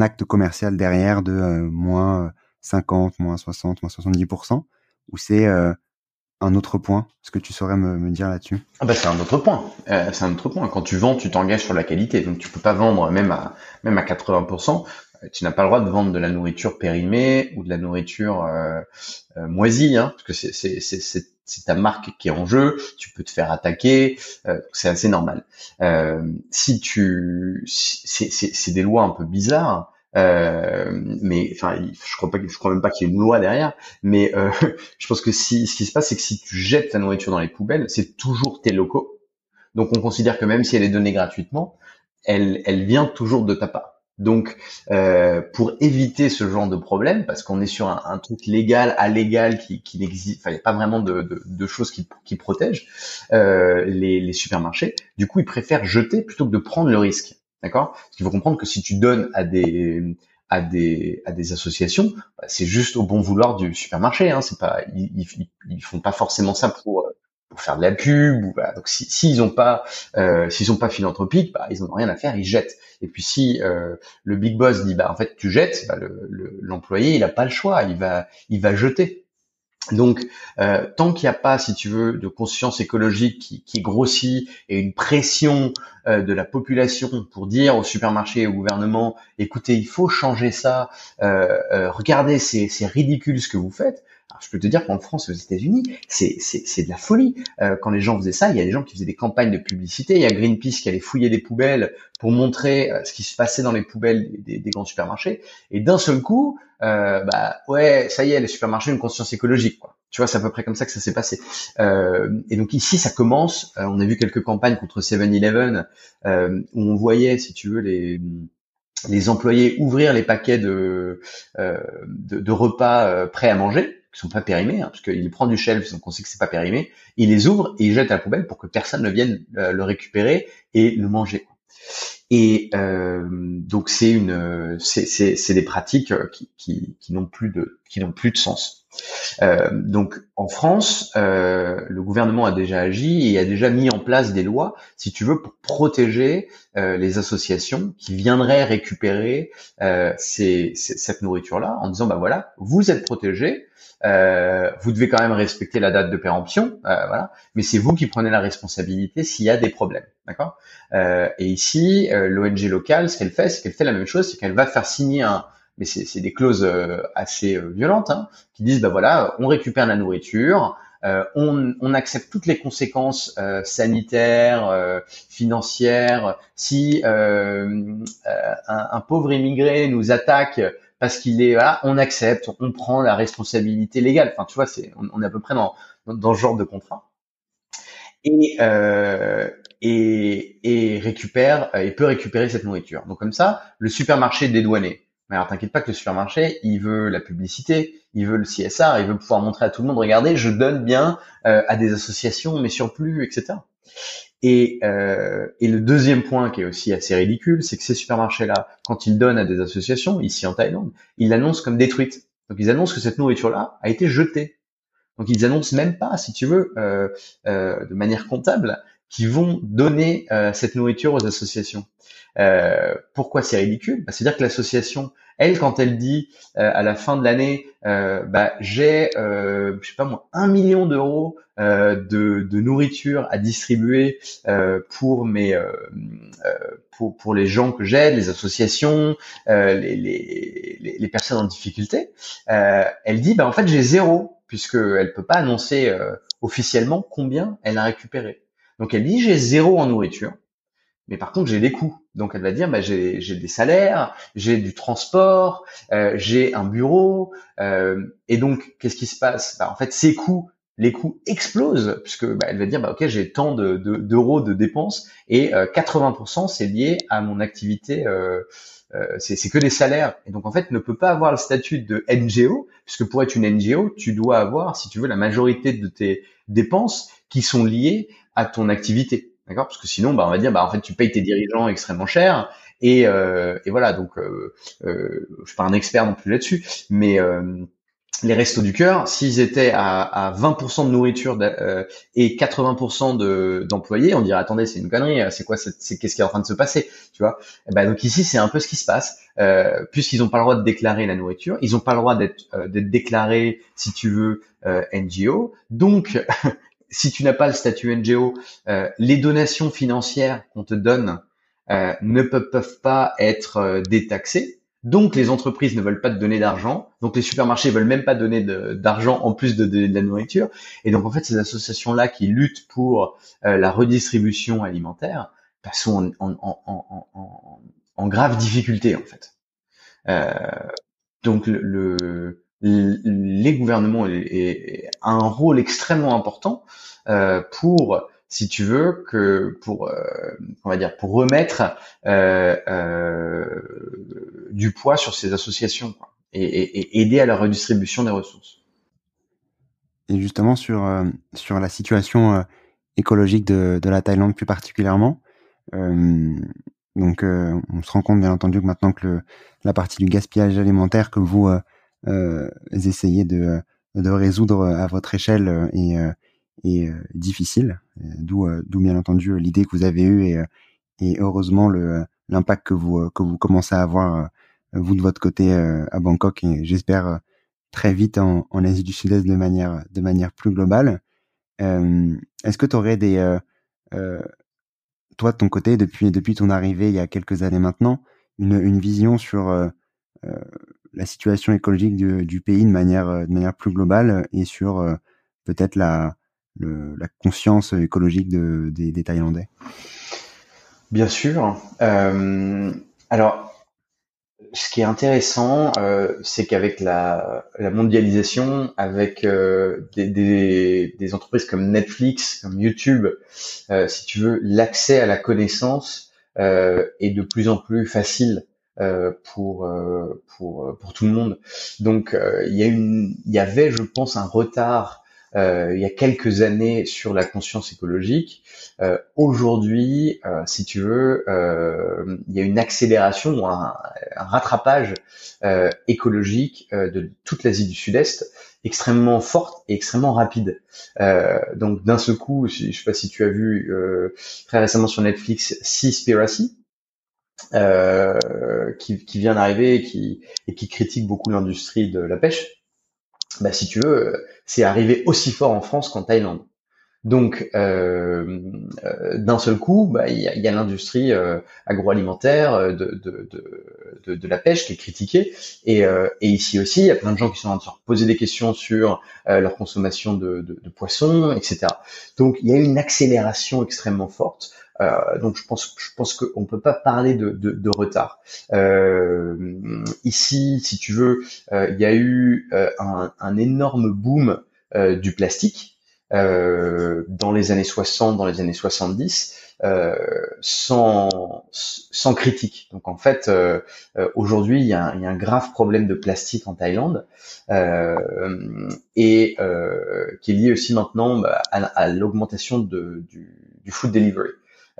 acte commercial derrière de moins 50, moins 60, moins 70% ou c'est euh, un autre point? Est-ce que tu saurais me, dire là-dessus? Ah bah c'est un autre point. Euh, c'est un autre point. Quand tu vends, tu t'engages sur la qualité. Donc tu peux pas vendre même à même à 80%. Euh, tu n'as pas le droit de vendre de la nourriture périmée ou de la nourriture euh, euh, moisie, hein, parce que c'est ta marque qui est en jeu. Tu peux te faire attaquer. Euh, c'est assez normal. si tu c'est des lois un peu bizarres. Euh, mais enfin, je crois pas, je crois même pas qu'il y ait une loi derrière. Mais euh, je pense que si ce qui se passe, c'est que si tu jettes ta nourriture dans les poubelles, c'est toujours tes locaux. Donc on considère que même si elle est donnée gratuitement, elle, elle vient toujours de ta part. Donc, euh, pour éviter ce genre de problème, parce qu'on est sur un, un, truc légal, à légal, qui, qui n'existe, enfin, il n'y a pas vraiment de, de, de choses qui, qui protègent euh, les, les, supermarchés. Du coup, ils préfèrent jeter plutôt que de prendre le risque. D'accord? Parce qu'il faut comprendre que si tu donnes à des à des à des associations, bah, c'est juste au bon vouloir du supermarché. Hein, c'est pas ils, ils, ils, font pas forcément ça pour pour faire de la pub. Ou, Donc si s'ils ont pas euh, s'ils sont pas philanthropiques, bah, ils ont rien à faire, ils jettent. Et puis si euh, le big boss dit bah en fait tu jettes, bah, l'employé il a pas le choix, il va il va jeter. Donc, euh, tant qu'il n'y a pas, si tu veux, de conscience écologique qui, qui grossit et une pression euh, de la population pour dire au supermarché et au gouvernement, écoutez, il faut changer ça, euh, regardez, c'est ridicule ce que vous faites, Je peux te dire qu'en France et aux États-Unis, c'est, c'est, c'est de la folie. Euh, quand les gens faisaient ça, il y a des gens qui faisaient des campagnes de publicité. Il y a Greenpeace qui allait fouiller des poubelles pour montrer euh, ce qui se passait dans les poubelles des, des grands supermarchés. Et d'un seul coup, euh, bah ouais, ça y est, les supermarchés ont une conscience écologique. Quoi. Tu vois, c'est à peu près comme ça que ça s'est passé. Euh, et donc ici, ça commence. Euh, on a vu quelques campagnes contre 7-Eleven euh, où on voyait, si tu veux, les les employés ouvrir les paquets de, euh, de, repas prêts à manger qui sont pas périmés, hein, parce qu'il prend du shelf, donc on sait que c'est pas périmé, il les ouvre et il jette à la poubelle pour que personne ne vienne le récupérer et le manger. Et euh, donc c'est une, c'est des pratiques qui, qui, qui n'ont plus de, qui n'ont plus de sens. Euh, donc en France, euh, le gouvernement a déjà agi et a déjà mis en place des lois, si tu veux, pour protéger euh, les associations qui viendraient récupérer cette nourriture-là, en disant bah voilà, vous êtes protégés, vous devez quand même respecter la date de péremption, voilà, mais c'est vous qui prenez la responsabilité s'il y a des problèmes, d'accord? Et ici, l'ONG locale, ce qu'elle fait, c'est qu'elle fait la même chose, c'est qu'elle va faire signer un mais c'est des clauses euh, assez euh, violentes, hein, qui disent, bah voilà, on récupère la nourriture, euh, on, on, accepte toutes les conséquences euh, sanitaires, euh, financières. Si un, un, pauvre immigré nous attaque parce qu'il est, voilà, on accepte, on prend la responsabilité légale. Enfin, tu vois, c'est, on, on, est à peu près dans, dans, ce genre de contrat. Et, et, et récupère, et peut récupérer cette nourriture. Donc comme ça, le supermarché dédouané, alors t'inquiète pas que le supermarché, il veut la publicité, il veut le CSR, il veut pouvoir montrer à tout le monde, regardez, je donne bien euh, à des associations mes surplus, etc. Et, euh, et le deuxième point qui est aussi assez ridicule, c'est que ces supermarchés-là, quand ils donnent à des associations, ici en Thaïlande, ils l'annoncent comme détruite. Donc ils annoncent que cette nourriture-là a été jetée. Donc ils annoncent même pas, si tu veux, euh, de manière comptable, qu'ils vont donner euh, cette nourriture aux associations. Euh, pourquoi c'est ridicule? Bah, C'est-à-dire que l'association, elle, quand elle dit euh, à la fin de l'année, euh, bah, j'ai, euh, je sais pas moi, un million d'euros euh, de, nourriture à distribuer pour mes, pour, les gens que j'aide, les associations, les, personnes en difficulté, elle dit, bah, en fait, j'ai zéro puisqu'elle peut pas annoncer officiellement combien elle a récupéré. Donc elle dit j'ai zéro en nourriture mais par contre j'ai des coûts. Donc elle va dire bah, j'ai des salaires, j'ai du transport, euh, j'ai un bureau, euh, et donc qu'est-ce qui se passe? Bah, En fait ces coûts, les coûts explosent puisque bah, elle va dire bah, ok j'ai tant de d'euros de, dépenses et 80% euh, c'est lié à mon activité. Euh, euh, c'est que des salaires et donc en fait ne peut pas avoir le statut de NGO puisque pour être une NGO tu dois avoir si tu veux la majorité de tes dépenses qui sont liées à ton activité D'accord? Parce que sinon, bah, on va dire, bah, en fait, tu payes tes dirigeants extrêmement cher. Et, euh, et voilà, donc, euh, euh, je suis pas un expert non plus là-dessus, mais euh, les restos du cœur, s'ils étaient à, à 20% de nourriture euh, et 80% de, d'employés, on dirait attendez, c'est une connerie, c'est quoi, c'est, qu'est-ce qui est en train de se passer, tu vois? Et ben, donc ici, c'est un peu ce qui se passe, euh, puisqu'ils n'ont pas le droit de déclarer la nourriture, ils n'ont pas le droit d'être, d'être déclarés, si tu veux, NGO, donc si tu n'as pas le statut NGO, euh, les donations financières qu'on te donne euh, ne peuvent, pas être euh, détaxées. Donc les entreprises ne veulent pas te donner d'argent, donc les supermarchés veulent même pas donner d'argent en plus de, de, la nourriture. Et donc en fait ces associations-là qui luttent pour la redistribution alimentaire bah, sont en, en, en, en, grave difficulté en fait. donc le, les gouvernements ont un rôle extrêmement important euh, pour si tu veux que pour euh, on va dire pour remettre euh, du poids sur ces associations et, aider à la redistribution des ressources. Et justement sur sur la situation écologique de, de la Thaïlande plus particulièrement, donc on se rend compte bien entendu que maintenant que la partie du gaspillage alimentaire que vous essayez de, de résoudre à votre échelle et, et difficile. D'où, d'où bien entendu l'idée que vous avez eue et, et heureusement le l'impact que vous que vous commencez à avoir vous de votre côté à Bangkok et j'espère très vite en, en Asie du Sud-Est de manière de manière plus globale. Euh, est-ce que tu aurais des euh, toi de ton côté depuis depuis ton arrivée il y a quelques années maintenant une, une vision sur la situation écologique du, pays de manière, de manière plus globale et sur peut-être la, la conscience écologique de, des, Thaïlandais Bien sûr. Euh, alors, ce qui est intéressant, euh, c'est qu'avec la, mondialisation, avec euh, des, des, entreprises comme Netflix, comme YouTube, euh, si tu veux, l'accès à la connaissance euh, est de plus en plus facile euh, pour pour pour tout le monde. Donc, il y a une, il y avait, je pense, un retard euh, il y a quelques années sur la conscience écologique. Euh, Aujourd'hui, euh, si tu veux, euh, il y a une accélération un, un rattrapage euh, écologique de toute l'Asie du Sud-Est extrêmement forte et extrêmement rapide. donc d'un seul coup, je sais pas si tu as vu très récemment sur Netflix Seaspiracy, euh, qui, qui, vient d'arriver et qui, et qui critique beaucoup l'industrie de la pêche bah, si tu veux, c'est arrivé aussi fort en France qu'en Thaïlande. Donc, euh, euh, d'un seul coup, bah, il y a, y a l'industrie euh, agroalimentaire euh, de, de, de, de, la pêche qui est critiquée. Et, et, ici aussi, il y a plein de gens qui sont en train de se poser des questions sur leur consommation de, de, poissons, etc. Donc, il y a une accélération extrêmement forte. Euh, donc je pense, je pense qu'on peut pas parler de, de, de retard. Euh, ici, si tu veux, euh, il y a eu euh, un, un, énorme boom du plastique dans les années 60, dans les années 70. Euh, sans, sans critique. Donc en fait, euh, aujourd'hui, il y, y, a un grave problème de plastique en Thaïlande euh, et qui est lié aussi maintenant bah, à, à l'augmentation du, du food delivery.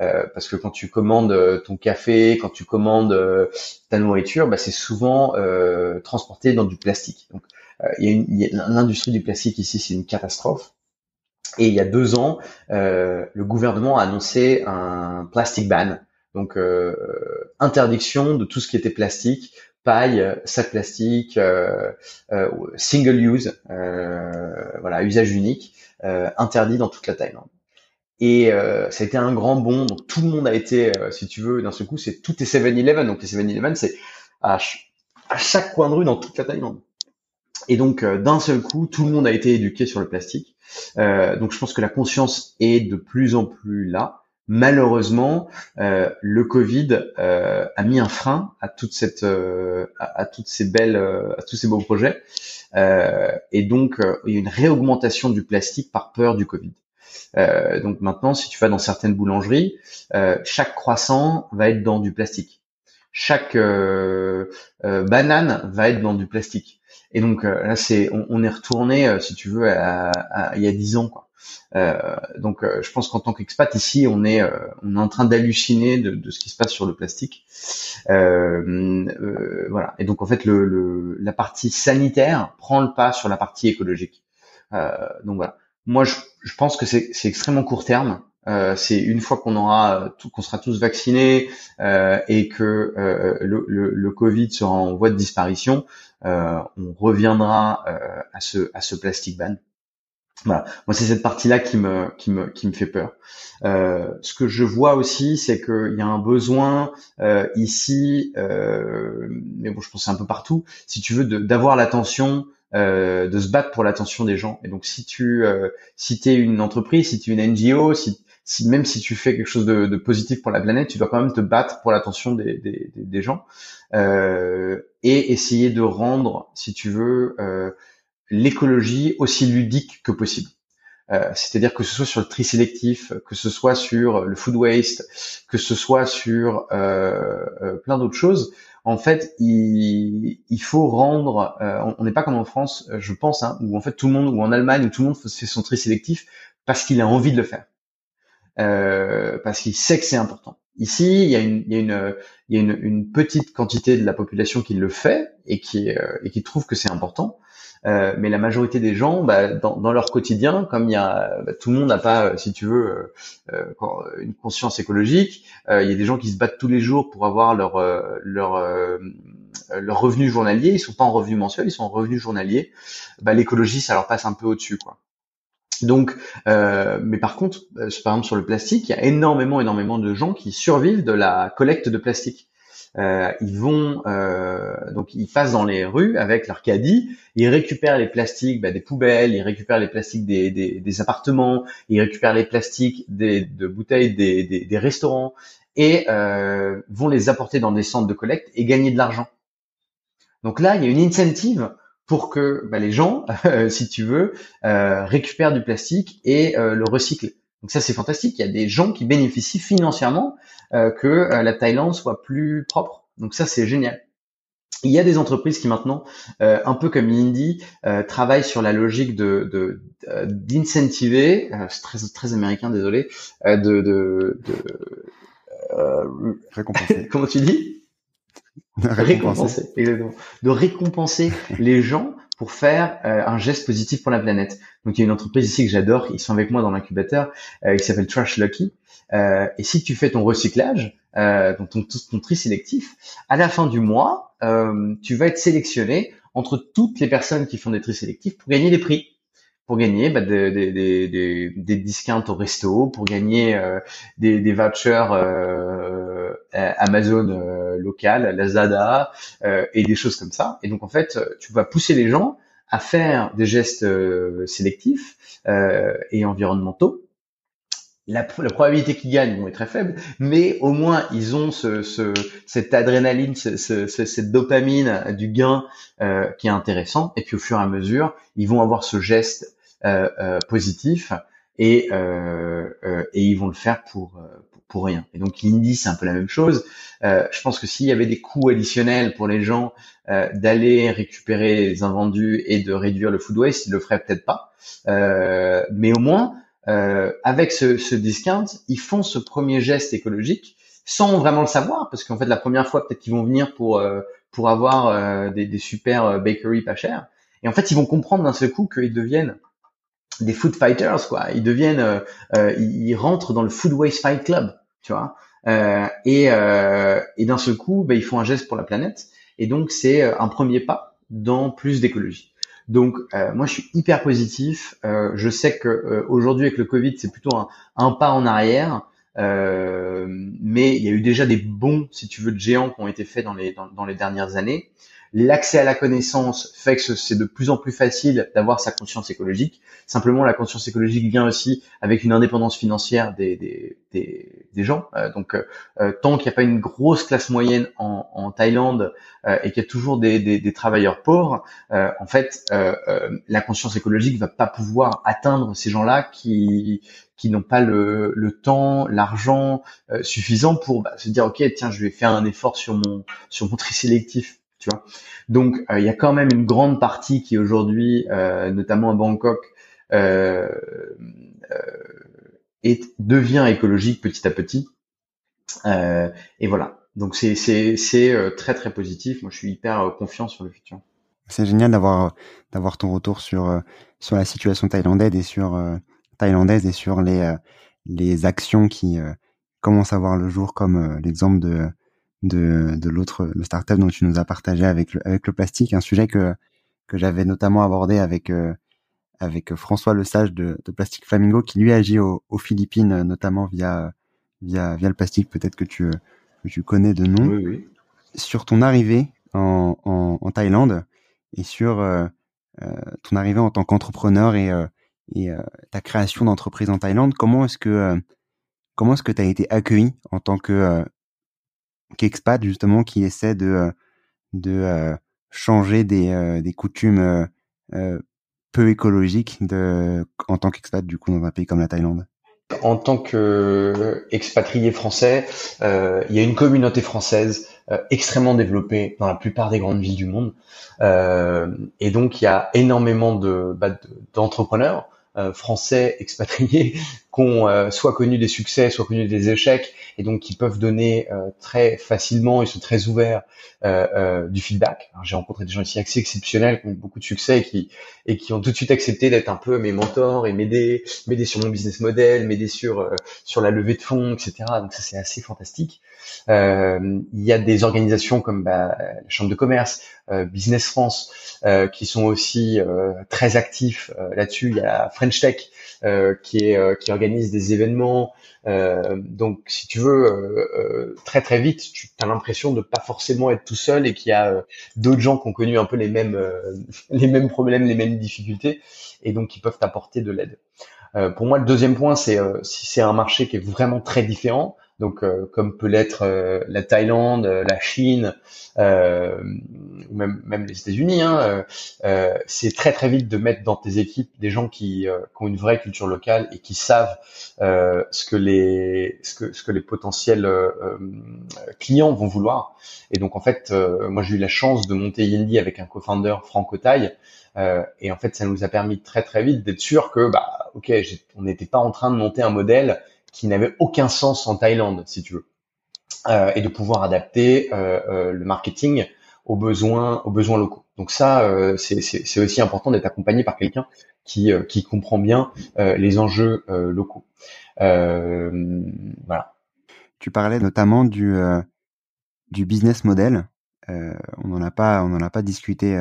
Euh, parce que quand tu commandes euh, ton café, quand tu commandes euh, ta nourriture, bah, c'est souvent transporté dans du plastique. Donc, l'industrie du plastique ici, c'est une catastrophe. Et il y a deux ans, le gouvernement a annoncé un plastic ban, donc interdiction de tout ce qui était plastique, paille, sac plastique, single use, voilà, usage unique, interdit dans toute la Thaïlande. Et euh, ça a été un grand bond. Donc tout le monde a été, euh, si tu veux, d'un seul coup, c'est tout est 7-Eleven. Donc les 7-Eleven, c'est à, chaque coin de rue dans toute la Thaïlande. Et donc euh, d'un seul coup, tout le monde a été éduqué sur le plastique. Euh, donc je pense que la conscience est de plus en plus là. Malheureusement, le Covid a mis un frein à toute cette, à, à, toutes ces belles, à tous ces beaux projets. et donc il y a une réaugmentation du plastique par peur du Covid. Euh, donc maintenant, si tu vas dans certaines boulangeries, euh, chaque croissant va être dans du plastique. Chaque euh, banane va être dans du plastique. Et donc là, c'est on, est retourné, si tu veux, à, il y a dix ans. Quoi. donc je pense qu'en tant qu'expat ici, on est on est en train d'halluciner de, ce qui se passe sur le plastique. voilà. Et donc en fait, le, la partie sanitaire prend le pas sur la partie écologique. donc voilà. Moi, je, je pense que c'est extrêmement court terme. Euh, c'est une fois qu'on aura qu'on sera tous vaccinés euh, et que euh, le, le, le, Covid sera en voie de disparition, euh, on reviendra euh, à ce à ce plastic ban. Voilà. Moi, c'est cette partie-là qui me qui me qui me fait peur. Euh, ce que je vois aussi, c'est qu'il y a un besoin ici, mais bon, je pense un peu partout. Si tu veux, d'avoir l'attention euh, de se battre pour l'attention des gens. Et donc si tu euh, si es une entreprise, si tu es une NGO, si, si même si tu fais quelque chose de, de, positif pour la planète, tu dois quand même te battre pour l'attention des, des, des, gens euh, et essayer de rendre, si tu veux, euh, l'écologie aussi ludique que possible. Euh, c'est-à-dire que ce soit sur le tri sélectif, que ce soit sur le food waste, que ce soit sur euh, euh plein d'autres choses, en fait, il, il faut rendre. Euh, on n'est pas comme en France, euh, je pense, hein, où en fait tout le monde, ou en Allemagne, où tout le monde fait son tri sélectif parce qu'il a envie de le faire, parce qu'il sait que c'est important. Ici, il y a, une, il y a, une, il y a une, petite quantité de la population qui le fait et qui, et qui trouve que c'est important. Euh, mais la majorité des gens, bah, dans, dans, leur quotidien, comme il y a, bah, tout le monde n'a pas, euh, si tu veux, euh, une conscience écologique. il y a des gens qui se battent tous les jours pour avoir leur leur leur revenu journalier. Ils sont pas en revenu mensuel, ils sont en revenu journalier. Bah, l'écologie, ça leur passe un peu au-dessus, quoi. Donc, euh, mais par contre, par exemple sur le plastique, il y a énormément, énormément de gens qui survivent de la collecte de plastique. Ils vont donc ils passent dans les rues avec leur caddie, ils récupèrent les plastiques bah, des poubelles, ils récupèrent les plastiques des, des, appartements, ils récupèrent les plastiques des de bouteilles des, des, restaurants et vont les apporter dans des centres de collecte et gagner de l'argent. Donc là, il y a une incentive pour que bah, les gens, si tu veux, euh, récupèrent du plastique et euh, le recyclent. Donc ça, c'est fantastique. Il y a des gens qui bénéficient financièrement euh, que la Thaïlande soit plus propre. Donc ça, c'est génial. Il y a des entreprises qui maintenant, un peu comme Indy, travaillent sur la logique de d'incentiver, c'est très très américain, désolé, de de, de récompenser. comment tu dis? Récompenser. exactement. De récompenser les gens pour faire euh, un geste positif pour la planète. Donc il y a une entreprise ici que j'adore, ils sont avec moi dans l'incubateur, euh, qui s'appelle Trash Lucky. Euh, et si tu fais ton recyclage, euh, ton, ton, tri sélectif, à la fin du mois, tu vas être sélectionné entre toutes les personnes qui font des tri sélectifs pour gagner des prix pour gagner bah, des, des, des, des, discounts au resto, pour gagner euh, des, des vouchers euh, Amazon euh, local, Lazada euh, et des choses comme ça. Et donc en fait, tu vas pousser les gens à faire des gestes sélectifs et environnementaux. La, probabilité qu'ils gagnent est très faible, mais au moins ils ont ce, ce cette adrénaline, ce, ce, cette dopamine du gain qui est intéressant. Et puis au fur et à mesure, ils vont avoir ce geste euh, euh, positif et, euh, et ils vont le faire pour, pour, rien. Et donc l'Indie, c'est un peu la même chose. je pense que s'il y avait des coûts additionnels pour les gens d'aller récupérer les invendus et de réduire le food waste, ils le feraient peut-être pas. mais au moins, avec ce, ce discount, ils font ce premier geste écologique sans vraiment le savoir, parce qu'en fait la première fois peut-être qu'ils vont venir pour pour avoir des, des, super bakeries pas chères, et en fait ils vont comprendre d'un seul coup qu'ils deviennent des food fighters quoi. Ils deviennent, euh, euh, ils rentrent dans le food waste fight club, tu vois. Euh, et, euh, et d'un seul coup, bah, ils font un geste pour la planète. Et donc c'est un premier pas dans plus d'écologie. Donc moi je suis hyper positif. je sais que aujourd'hui avec le Covid c'est plutôt un, un, pas en arrière. mais il y a eu déjà des bons, si tu veux, de géants qui ont été faits dans les dans les dernières années. L'accès à la connaissance fait que c'est de plus en plus facile d'avoir sa conscience écologique. Simplement, la conscience écologique vient aussi avec une indépendance financière des, des, des, des gens. Euh, donc, euh, euh, tant qu'il n'y a pas une grosse classe moyenne en, en Thaïlande et qu'il y a toujours des, des travailleurs pauvres, en fait, la conscience écologique va pas pouvoir atteindre ces gens-là qui qui n'ont pas le, le temps, l'argent suffisant pour bah, se dire ok tiens je vais faire un effort sur mon sur mon tri sélectif tu vois. Donc euh, il y a quand même une grande partie qui aujourd'hui, euh, notamment à Bangkok, euh, est, devient écologique petit à petit. et voilà. Donc c'est très très positif. Moi je suis hyper confiant sur le futur. C'est génial d'avoir d'avoir ton retour sur sur la situation thaïlandaise et sur thaïlandaise et sur les les actions qui commencent à voir le jour comme l'exemple de de, de l'autre le startup dont tu nous as partagé avec le, avec le plastique, un sujet que que j'avais notamment abordé avec euh, avec François Lesage de, de Plastic Flamingo qui lui agit aux Philippines notamment via via via le plastique peut-être que tu que tu connais de nom oui, oui. sur ton arrivée en, en, en Thaïlande et sur euh, euh ton arrivée en tant qu'entrepreneur et euh, et ta création d'entreprise en Thaïlande comment est-ce que comment est-ce que tu as été accueilli en tant que qu'expat justement qui essaie de euh, de euh, changer des, euh, des coutumes peu écologiques de en tant qu'expat du coup dans un pays comme la Thaïlande? En tant que expatrié français, il y a une communauté française extrêmement développée dans la plupart des grandes villes du monde, et donc il y a énormément de bah, d'entrepreneurs français expatriés qui ont euh, soit connu des succès, soit connu des échecs, et donc qui peuvent donner euh, très facilement, ils sont très ouverts du feedback. J'ai rencontré des gens ici assez exceptionnels qui ont beaucoup de succès et qui et qui ont tout de suite accepté d'être un peu mes mentors et m'aider, m'aider sur mon business model, m'aider sur sur la levée de fonds, etc. Donc ça c'est assez fantastique. il y a des organisations comme bah, la Chambre de commerce, Business France, qui sont aussi très actifs là-dessus. Il y a French Tech qui est qui organise des événements. donc, si tu veux, très très vite, tu as l'impression de pas forcément être tout seul et qu'il y a d'autres gens qui ont connu un peu les mêmes les mêmes problèmes, les mêmes difficultés, et donc qui peuvent t'apporter de l'aide. pour moi, le deuxième point, c'est si c'est un marché qui est vraiment très différent, donc euh, comme peut l'être euh, la Thaïlande, euh, la Chine, ou même, même les États-Unis. Hein, c'est très très vite de mettre dans tes équipes des gens qui, ont une vraie culture locale et qui savent ce que les ce que ce que les potentiels clients vont vouloir. Et donc en fait, moi j'ai eu la chance de monter Yindi avec un co-founder franco-thaï. et en fait, ça nous a permis très très vite d'être sûr que, bah, ok, on n'était pas en train de monter un modèle qui n'avait aucun sens en Thaïlande, si tu veux, euh, et de pouvoir adapter euh, euh, le marketing aux besoins, aux besoins locaux. Donc ça, c'est aussi important d'être accompagné par quelqu'un qui, comprend bien les enjeux locaux. voilà. Tu parlais notamment du business model. on n'en a pas, on n'en a pas discuté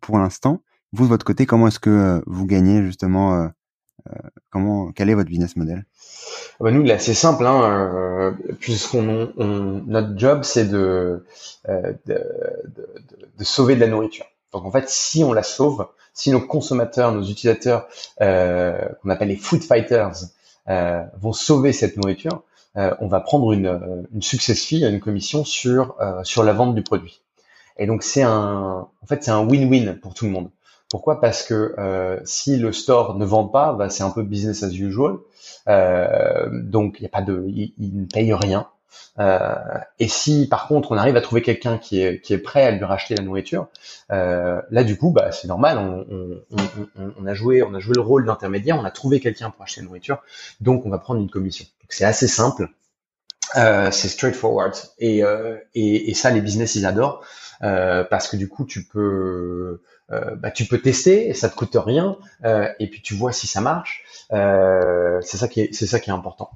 pour l'instant. Vous de votre côté, comment est-ce que vous gagnez justement Comment, quel est votre business model? Bah nous, là, c'est simple, hein, euh, puisqu'on on, notre job, c'est de, euh, de, de, de, sauver de la nourriture. Donc en fait, si on la sauve, si nos consommateurs, nos utilisateurs, euh, qu'on appelle les food fighters, euh, vont sauver cette nourriture, euh, on va prendre une, une success fee, une commission sur euh, sur la vente du produit. Et donc c'est un, en fait, c'est un win-win pour tout le monde. Pourquoi? Parce que euh, si le store ne vend pas, bah, c'est un peu business as usual. Euh, donc il y a pas de, il, ne paye rien. Euh, et si par contre on arrive à trouver quelqu'un qui est, qui est prêt à lui racheter la nourriture, euh, là du coup bah c'est normal, on, a joué on a joué le rôle d'intermédiaire, on a trouvé quelqu'un pour acheter la nourriture, donc on va prendre une commission. C'est assez simple, euh, c'est straightforward. Et, euh, et, et ça les business ils adorent. Parce que du coup tu peux euh, bah, tu peux tester, ça te coûte rien, euh, et puis tu vois si ça marche. Euh, c'est ça qui est, c'est ça qui est important.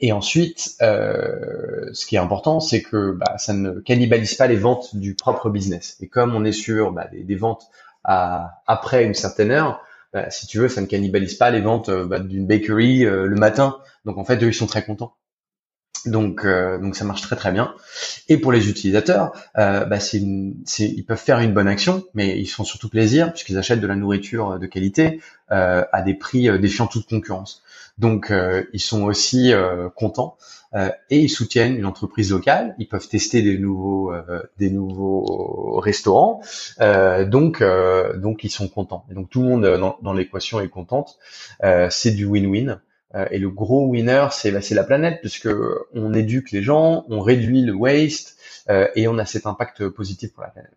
Et ensuite, euh, ce qui est important, c'est que bah, ça ne cannibalise pas les ventes du propre business. Et comme on est sur bah, des, ventes après une certaine heure, bah, si tu veux, ça ne cannibalise pas les ventes bah, d'une bakery le matin. Donc en fait, eux, ils sont très contents. Donc, euh, donc ça marche très très bien. Et pour les utilisateurs, euh, bah ils peuvent faire une bonne action, mais ils font surtout plaisir puisqu'ils achètent de la nourriture de qualité euh, à des prix euh, défiant toute concurrence. Donc, euh, ils sont aussi contents et ils soutiennent une entreprise locale. Ils peuvent tester des nouveaux des nouveaux restaurants. donc, donc ils sont contents. Et donc tout le monde dans, dans l'équation est contente. c'est du win-win. Euh, et le gros winner, c'est bah, la planète, puisque on éduque les gens, on réduit le waste euh, et on a cet impact positif pour la planète.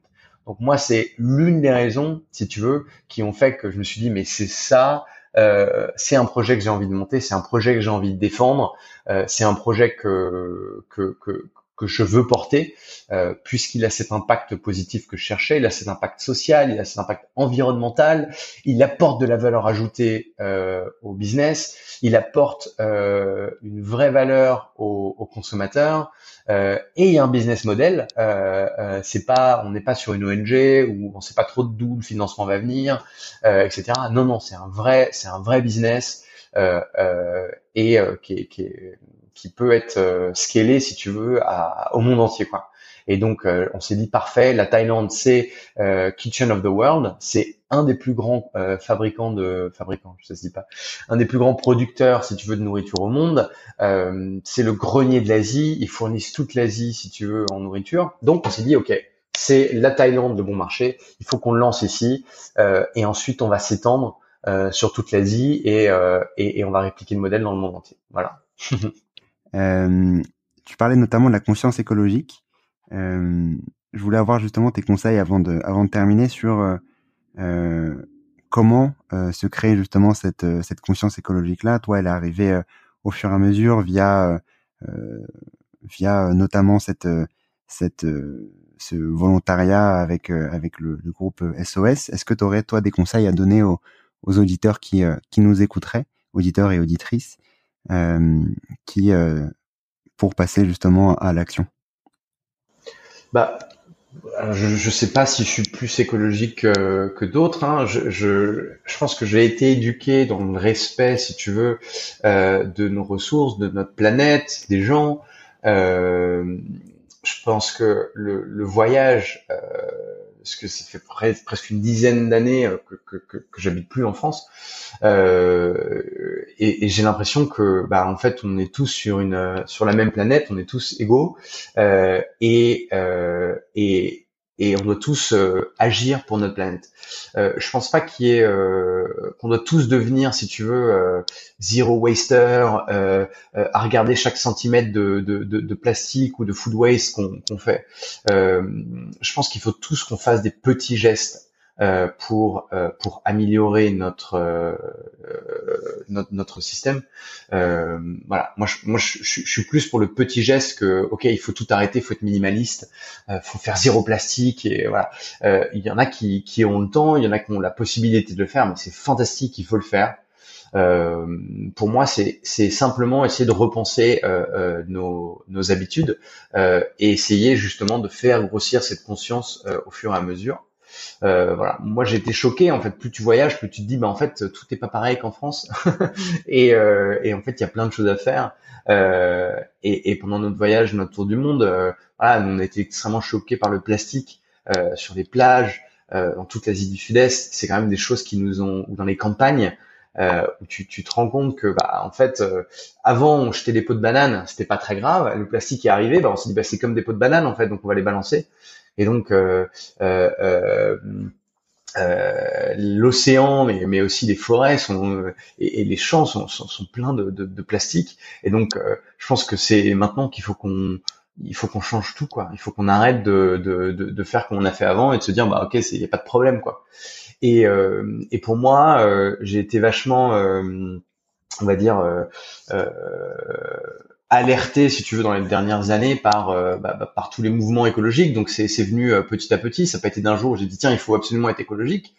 Donc moi, c'est l'une des raisons, si tu veux, qui ont fait que je me suis dit, mais c'est ça, euh, c'est un projet que j'ai envie de monter, c'est un projet que j'ai envie de défendre, euh, c'est un projet que, que, que, que je veux porter, euh, puisqu'il a cet impact positif que je cherchais, il a cet impact social, il a cet impact environnemental, il apporte de la valeur ajoutée euh, au business, il apporte euh, une vraie valeur aux, aux consommateurs, et il y a un business model. C'est pas, on n'est pas sur une ONG où on sait pas trop d'où le financement va venir, etc. Non, non, c'est un vrai, c'est un vrai business et qui qui est qui peut être euh, scalé, si tu veux, à, au monde entier. Quoi. Et donc, euh, on s'est dit parfait. La Thaïlande, c'est euh, Kitchen of the World. C'est un des plus grands fabricants de fabricants, je sais pas, un des plus grands producteurs, si tu veux, de nourriture au monde. c'est le grenier de l'Asie. Ils fournissent toute l'Asie, si tu veux, en nourriture. Donc, on s'est dit, ok, c'est la Thaïlande le bon marché. Il faut qu'on le lance ici, et ensuite on va s'étendre sur toute l'Asie et, et, et on va répliquer le modèle dans le monde entier. Voilà. Euh, tu parlais notamment de la conscience écologique. Euh, je voulais avoir justement tes conseils avant de, avant de terminer sur euh, euh comment euh, se créer justement cette, cette conscience écologique-là. Toi, elle est arrivée au fur et à mesure via, via notamment cette, cette, ce volontariat avec, avec le, le groupe SOS. Est-ce que tu aurais, toi, des conseils à donner aux, aux auditeurs qui, qui nous écouteraient, auditeurs et auditrices, euh, qui euh, pour passer justement à l'action bah, je, je sais pas si je suis plus écologique que, d'autres. Hein. Je, je, je, pense que j'ai été éduqué dans le respect, si tu veux, euh, de nos ressources, de notre planète, des gens. Euh, je pense que le, voyage, euh, parce que ça fait presque une dizaine d'années euh, que, que, j'habite plus en France, euh, et, j'ai l'impression que, bah, en fait, on est tous sur une sur la même planète, on est tous égaux, euh, et, euh, et et on doit tous euh, agir pour notre planète. Euh, je pense pas qu'il y euh, qu'on doit tous devenir, si tu veux, euh, zero waster, euh, à regarder chaque centimètre de, de, de, de plastique ou de food waste qu'on qu'on fait. je pense qu'il faut tous qu'on fasse des petits gestes euh, pour euh, pour améliorer notre euh, notre, notre système. voilà, moi je, moi je, je, suis plus pour le petit geste que ok il faut tout arrêter, il faut être minimaliste, faut faire zéro plastique et voilà. il y en a qui qui ont le temps, il y en a qui ont la possibilité de le faire, mais c'est fantastique, il faut le faire. Euh, pour moi, c'est simplement essayer de repenser euh, euh, nos, nos, habitudes et essayer justement de faire grossir cette conscience au fur et à mesure. Euh, voilà, moi j'ai été choqué en fait. Plus tu voyages, plus tu te dis bah en fait tout est pas pareil qu'en France. et, euh, et, en fait il y a plein de choses à faire. Euh, et, pendant notre voyage, notre tour du monde, voilà, on a été extrêmement choqués par le plastique sur les plages, dans toute l'Asie du Sud-Est. C'est quand même des choses qui nous ont ou dans les campagnes. Où tu, tu, te rends compte que bah en fait avant on jetait des pots de banane c'était pas très grave le plastique est arrivé bah on s'est dit bah c'est comme des pots de banane en fait donc on va les balancer et donc euh, euh, euh, l'océan, mais, aussi les forêts sont et, les champs sont, pleins de, plastique. Et donc, je pense que c'est maintenant qu'il faut qu'on il faut qu'on change tout quoi. Il faut qu'on arrête de, de, de, faire comme on a fait avant et de se dire bah ok il y a pas de problème quoi. Et, euh, et pour moi euh, j'ai été vachement euh, on va dire alerté, si tu veux, dans les dernières années par euh, bah, bah, par tous les mouvements écologiques. Donc c'est c'est venu euh, petit à petit. Ça n'a pas été d'un jour. J'ai dit tiens, il faut absolument être écologique.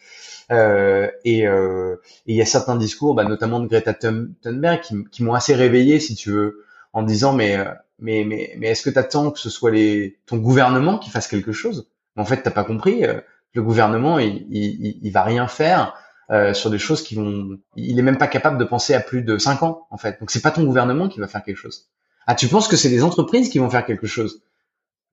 Euh, et il y a certains discours, bah, notamment de Greta Thunberg, qui, m'ont assez réveillé, si tu veux, en disant mais mais mais mais est-ce que tu attends que ce soit les ton gouvernement qui fasse quelque chose? En fait, t'as pas compris. le gouvernement, il, il, il va rien faire. Euh, sur des choses qui vont. Il est même pas capable de penser à plus de 5 ans en fait. Donc c'est pas ton gouvernement qui va faire quelque chose. Ah, tu penses que c'est les entreprises qui vont faire quelque chose?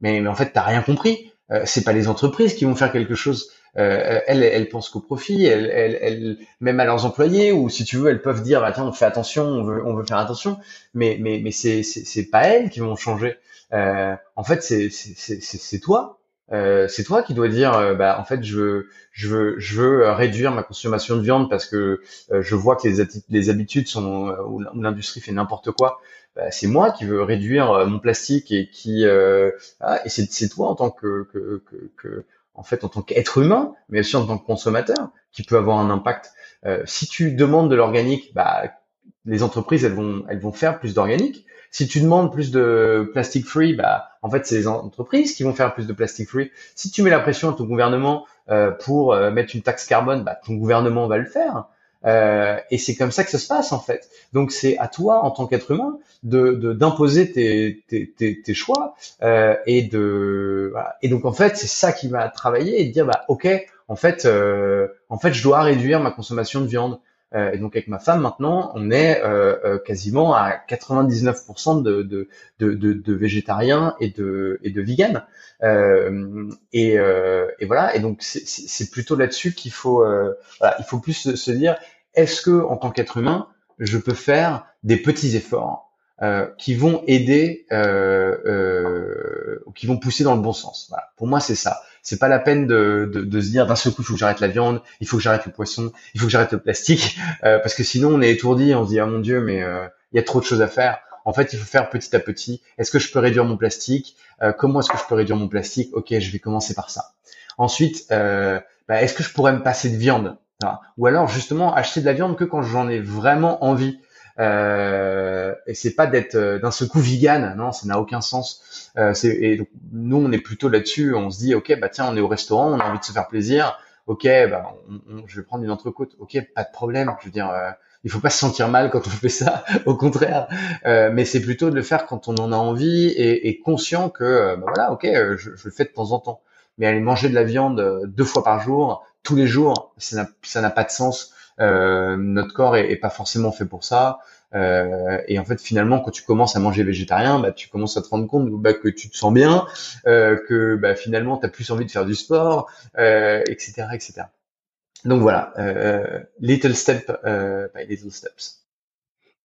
Mais, mais en fait, t'as rien compris. Euh, c'est pas les entreprises qui vont faire quelque chose. Euh, elles, elles pensent qu'au profit. Elles, elles, même à leurs employés, ou si tu veux, elles peuvent dire, bah, tiens, on fait attention, on veut, on veut faire attention. Mais, mais, mais c'est, c'est, pas elles qui vont changer. Euh, en fait, c'est, c'est, c'est, toi. Euh, c'est toi qui dois dire, euh, bah, en fait, je veux, je veux, je veux réduire ma consommation de viande parce que euh, je vois que les, les habitudes sont où l'industrie fait n'importe quoi. Bah, c'est moi qui veux réduire euh, mon plastique et qui euh, ah, et c'est toi en tant que, que, que, que, en fait en tant qu'être humain, mais aussi en tant que consommateur, qui peut avoir un impact. Euh, si tu demandes de l'organique, bah, les entreprises elles vont elles vont faire plus d'organique. Si tu demandes plus de plastic free, bah en fait c'est les entreprises qui vont faire plus de plastic free. Si tu mets la pression à ton gouvernement euh, pour euh, mettre une taxe carbone, bah ton gouvernement va le faire. Euh, et c'est comme ça que ça se passe en fait. Donc c'est à toi en tant qu'être humain de d'imposer tes, tes, tes, tes, choix euh, et de voilà. et donc en fait c'est ça qui va travailler et de dire bah ok en fait euh, en fait je dois réduire ma consommation de viande. Euh, et donc avec ma femme maintenant on est euh, euh, quasiment à 99% de, de, de, de, végétariens et de et de vegan. et, et voilà et donc c'est plutôt là-dessus qu'il faut voilà, il faut plus se dire est-ce que en tant qu'être humain je peux faire des petits efforts euh, qui vont aider, euh, euh, qui vont pousser dans le bon sens. Voilà. Pour moi, c'est ça. C'est pas la peine de, de, de se dire d'un seul coup, il faut que j'arrête la viande, il faut que j'arrête le poisson, il faut que j'arrête le plastique, euh, parce que sinon on est étourdi, on se dit ah mon dieu, mais euh, il y a trop de choses à faire. En fait, il faut faire petit à petit. Est-ce que je peux réduire mon plastique euh, Comment est-ce que je peux réduire mon plastique Ok, je vais commencer par ça. Ensuite, bah, est-ce que je pourrais me passer de viande? Ou alors justement acheter de la viande que quand j'en ai vraiment envie. Euh, et c'est pas d'être euh, d'un seul coup vegan, non, ça n'a aucun sens. Euh, et donc, nous, on est plutôt là-dessus. On se dit, ok, bah tiens, on est au restaurant, on a envie de se faire plaisir. Ok, bah, je vais prendre une entrecôte. Ok, pas de problème. Je veux dire, euh, il faut pas se sentir mal quand on fait ça. au contraire, euh, mais c'est plutôt de le faire quand on en a envie et, et conscient que, bah, voilà, ok, je, je, le fais de temps en temps. mais aller manger de la viande deux fois par jour, tous les jours, ça n'a pas de sens. Notre corps est, pas forcément fait pour ça. et en fait, finalement, quand tu commences à manger végétarien, bah, tu commences à te rendre compte bah, que tu te sens bien, que bah, finalement, tu as plus envie de faire du sport, etc., etc. Donc voilà, euh, little step euh, by little steps.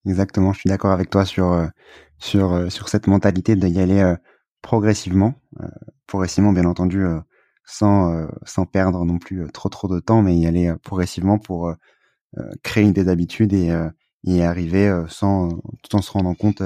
Exactement, je suis d'accord avec toi sur euh, sur euh, sur cette mentalité d'y aller euh, progressivement, progressivement bien entendu, sans sans perdre non plus trop trop de temps, mais y aller progressivement pour créer des habitudes et y arriver sans tout en se rendant compte.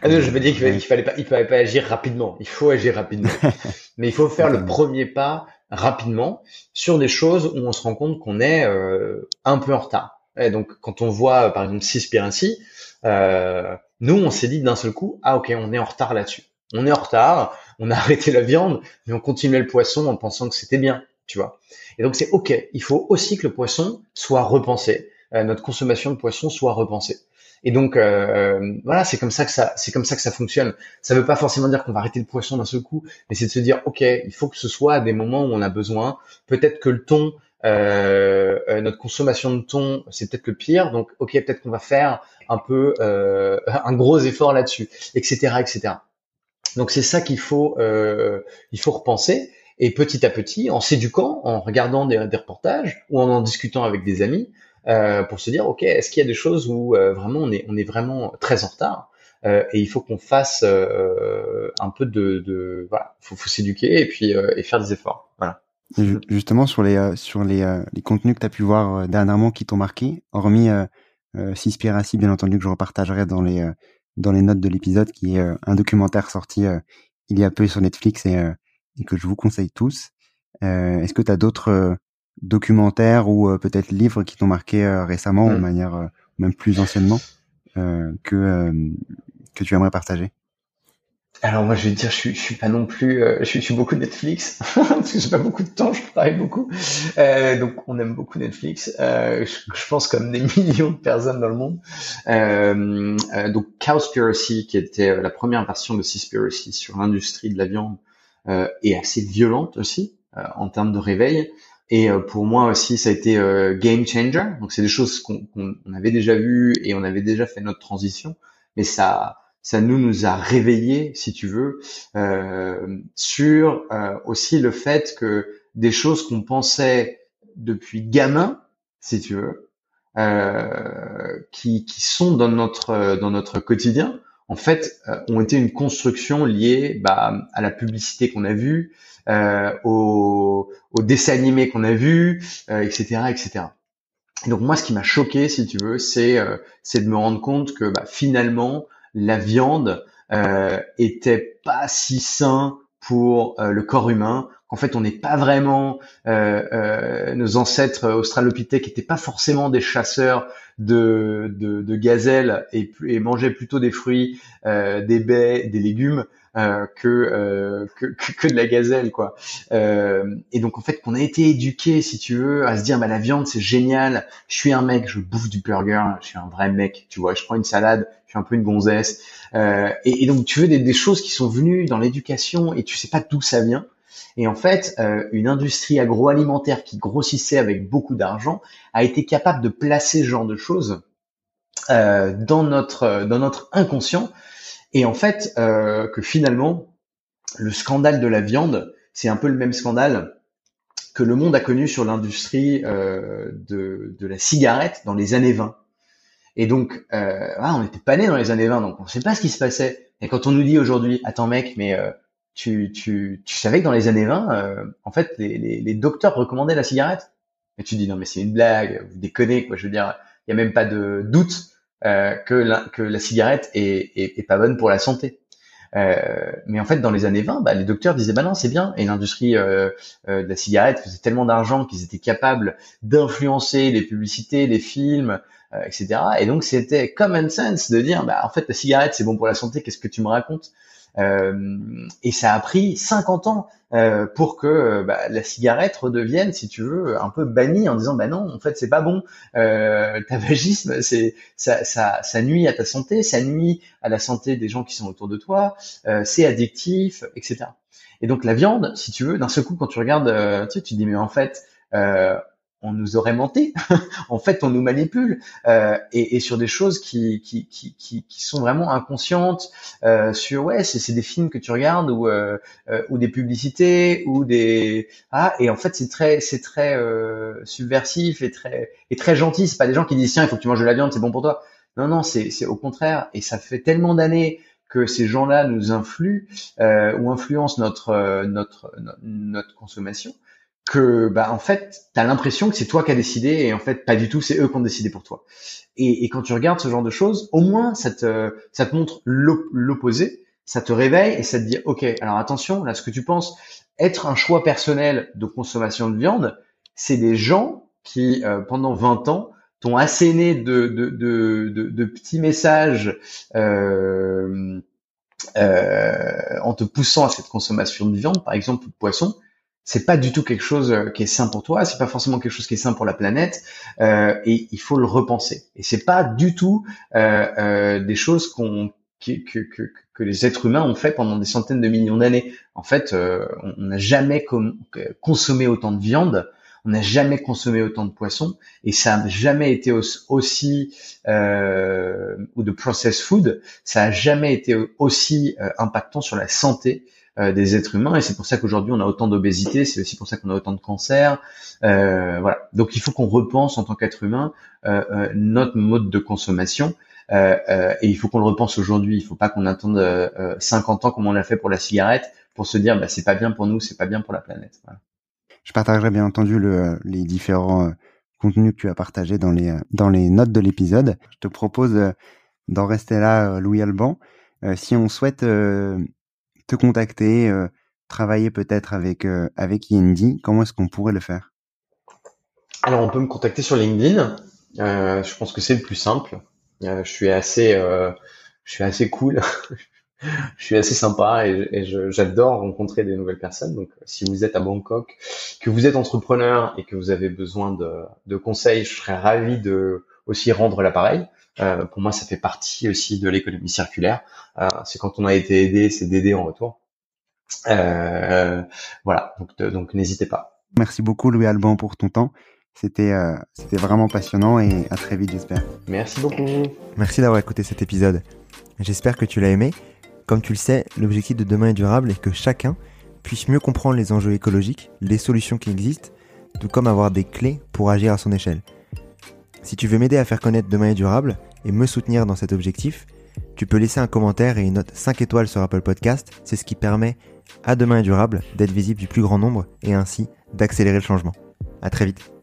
Ah non, je veux dire qu'il fallait pas, il fallait pas agir rapidement. Il faut agir rapidement, mais il faut faire le premier pas rapidement sur des choses où on se rend compte qu'on est euh, un peu en retard. Et donc, quand on voit, par exemple, Cispiracy, euh, nous, on s'est dit d'un seul coup, ah ok, on est en retard là-dessus. On est en retard, on a arrêté la viande, mais on continuait le poisson en pensant que c'était bien, tu vois. Et donc, c'est ok. Il faut aussi que le poisson soit repensé, euh, notre consommation de poisson soit repensée. Et donc euh, voilà, c'est comme ça que ça, c'est comme ça que ça fonctionne. Ça ne veut pas forcément dire qu'on va arrêter le poisson d'un seul coup, mais c'est de se dire ok, il faut que ce soit à des moments où on a besoin. Peut-être que le thon, euh, euh notre consommation de thon, c'est peut-être le pire. Donc ok, peut-être qu'on va faire un peu euh, un gros effort là-dessus, etc., etc. Donc c'est ça qu'il faut, euh, il faut repenser. Et petit à petit, en s'éduquant, en regardant des, des reportages ou en en discutant avec des amis, euh, pour se dire ok est-ce qu'il y a des choses où euh, vraiment on est on est vraiment très en retard euh, et il faut qu'on fasse un peu de, de voilà faut, faut s'éduquer et puis et faire des efforts. Voilà. Justement sur les sur les, les contenus que tu as pu voir dernièrement qui t'ont marqué hormis euh, Cispiracy bien entendu que je repartagerai dans les dans les notes de l'épisode qui est un documentaire sorti il y a peu sur Netflix et, et que je vous conseille tous. Est-ce que tu as d'autres documentaires ou euh, peut-être livres qui t'ont marqué euh, récemment ou de mm. manière euh, même plus anciennement que que tu aimerais partager? Alors moi je vais te dire je suis, je suis pas non plus je, suis, je, suis, beaucoup Netflix parce que j'ai pas beaucoup de temps je travaille beaucoup. Donc on aime beaucoup Netflix. Je, je, pense comme des millions de personnes dans le monde. Donc Cowspiracy qui était la première version de Seaspiracy sur l'industrie de la viande est assez violente aussi en termes de réveil et euh, pour moi aussi, ça a été euh, game changer. Donc c'est des choses qu'on avait déjà vues et on avait déjà fait notre transition, mais ça, ça nous nous a réveillé, si tu veux, euh, sur euh, aussi le fait que des choses qu'on pensait depuis gamin, si tu veux, euh, qui, qui sont dans notre dans notre quotidien, en fait, ont été une construction liée bah, à la publicité qu'on a vue, euh, aux, dessins animés qu'on a vus, etc., euh, etc. donc moi, ce qui m'a choqué, si tu veux, c'est euh, c'est de me rendre compte que bah, finalement la viande euh, était pas si sain pour le corps humain. En fait, on n'est pas vraiment nos ancêtres australopithèques n'étaient pas forcément des chasseurs de, de, de gazelles et, et mangeaient plutôt des fruits, des baies, des légumes. Euh, euh, que, que, que de la gazelle quoi. Euh, et donc en fait qu'on a été éduqué si tu veux à se dire bah la viande c'est génial, je suis un mec, je bouffe du burger, je suis un vrai mec, tu vois, je prends une salade, je suis un peu une gonzesse. Euh, et, et, donc tu veux des, des, choses qui sont venues dans l'éducation et tu sais pas d'où ça vient. Et en fait, euh, une industrie agroalimentaire qui grossissait avec beaucoup d'argent a été capable de placer ce genre de choses euh, dans notre dans notre inconscient et en fait, euh, que finalement, le scandale de la viande, c'est un peu le même scandale que le monde a connu sur l'industrie euh, de, de, la cigarette dans les années 20. Et donc, euh, ah, on n'était pas né dans les années 20, donc on ne sait pas ce qui se passait. Et quand on nous dit aujourd'hui, attends mec, mais euh, tu, tu, tu savais que dans les années 20, euh, en fait, les, les, docteurs recommandaient la cigarette Et tu dis, non mais c'est une blague, vous déconnez, quoi. Je veux dire, il n'y a même pas de doute euh, que, la, que la cigarette est, est, est, pas bonne pour la santé. Euh, mais en fait, dans les années 20, bah, les docteurs disaient bah non, c'est bien. Et l'industrie euh, euh, de la cigarette faisait tellement d'argent qu'ils étaient capables d'influencer les publicités, les films, euh, etc. Et donc c'était common sense de dire bah en fait la cigarette c'est bon pour la santé. Qu'est-ce que tu me racontes? Et ça a pris 50 ans euh, pour que euh, bah, la cigarette redevienne, si tu veux, un peu bannie en disant bah non, en fait c'est pas bon. Euh, tabagisme, c'est ça, ça, ça nuit à ta santé, ça nuit à la santé des gens qui sont autour de toi, euh, c'est addictif, etc. Et donc la viande, si tu veux, d'un seul coup quand tu regardes, tu sais, tu te dis mais en fait on nous aurait menti. en fait, on nous manipule euh, et, et, sur des choses qui qui, qui, qui, qui sont vraiment inconscientes. Euh, sur ouais, c'est des films que tu regardes ou euh, euh, ou des publicités ou des ah et en fait c'est très c'est très euh, subversif et très et très gentil. C'est pas des gens qui disent tiens il faut que tu manges de la viande c'est bon pour toi. Non non c'est c'est au contraire et ça fait tellement d'années que ces gens-là nous influent euh, ou influencent notre notre notre consommation que bah en fait tu as l'impression que c'est toi qui as décidé et en fait pas du tout c'est eux qui ont décidé pour toi. Et, et, quand tu regardes ce genre de choses au moins ça te ça te montre l'opposé ça te réveille et ça te dit ok alors attention là ce que tu penses être un choix personnel de consommation de viande c'est des gens qui euh, pendant 20 ans t'ont asséné de, de, de, de, petits messages euh, euh, en te poussant à cette consommation de viande par exemple ou de poisson c'est pas du tout quelque chose euh, qui est sain pour toi, c'est pas forcément quelque chose qui est sain pour la planète, euh, et il faut le repenser. Et c'est pas du tout euh, euh des choses qu'on que, que, que, les êtres humains ont fait pendant des centaines de millions d'années. En fait, euh, on n'a jamais consommé autant de viande, on n'a jamais consommé autant de poissons, et ça n'a jamais été aussi euh, ou de processed food, ça a jamais été aussi impactant sur la santé euh, des êtres humains et c'est pour ça qu'aujourd'hui on a autant d'obésité, c'est aussi pour ça qu'on a autant de cancers. Euh, voilà. Donc il faut qu'on repense en tant qu'être humain euh, euh notre mode de consommation euh, et il faut qu'on le repense aujourd'hui. Il faut pas qu'on attende 50 ans comme on l'a fait pour la cigarette pour se dire bah c'est pas bien pour nous, c'est pas bien pour la planète. Je partagerai bien entendu le, les différents contenus que tu as partagés dans les dans les notes de l'épisode. Je te propose d'en rester là, Louis Alban. si on souhaite te contacter, euh, travailler peut-être avec euh, avec Yendi, comment est-ce qu'on pourrait le faire? Alors on peut me contacter sur LinkedIn. Euh, je pense que c'est le plus simple. je suis assez je suis assez cool. je suis assez sympa et, j'adore rencontrer des nouvelles personnes. Donc, si vous êtes à Bangkok, que vous êtes entrepreneur et que vous avez besoin de, de conseils, je serais ravi de aussi rendre l'appareil. Euh, pour moi, ça fait partie aussi de l'économie circulaire. Euh, c'est quand on a été aidé, c'est d'aider en retour. Euh, voilà, donc, donc n'hésitez pas. Merci beaucoup Louis Alban pour ton temps. C'était c'était vraiment passionnant et à très vite j'espère. Merci beaucoup. Merci d'avoir écouté cet épisode. J'espère que tu l'as aimé. Comme tu le sais, l'objectif de demain est durable et que chacun puisse mieux comprendre les enjeux écologiques, les solutions qui existent, tout comme avoir des clés pour agir à son échelle. Si tu veux m'aider à faire connaître Demain est durable et me soutenir dans cet objectif, tu peux laisser un commentaire et une note 5 étoiles sur Apple Podcast. C'est ce qui permet à Demain est durable d'être visible du plus grand nombre et ainsi d'accélérer le changement. À très vite.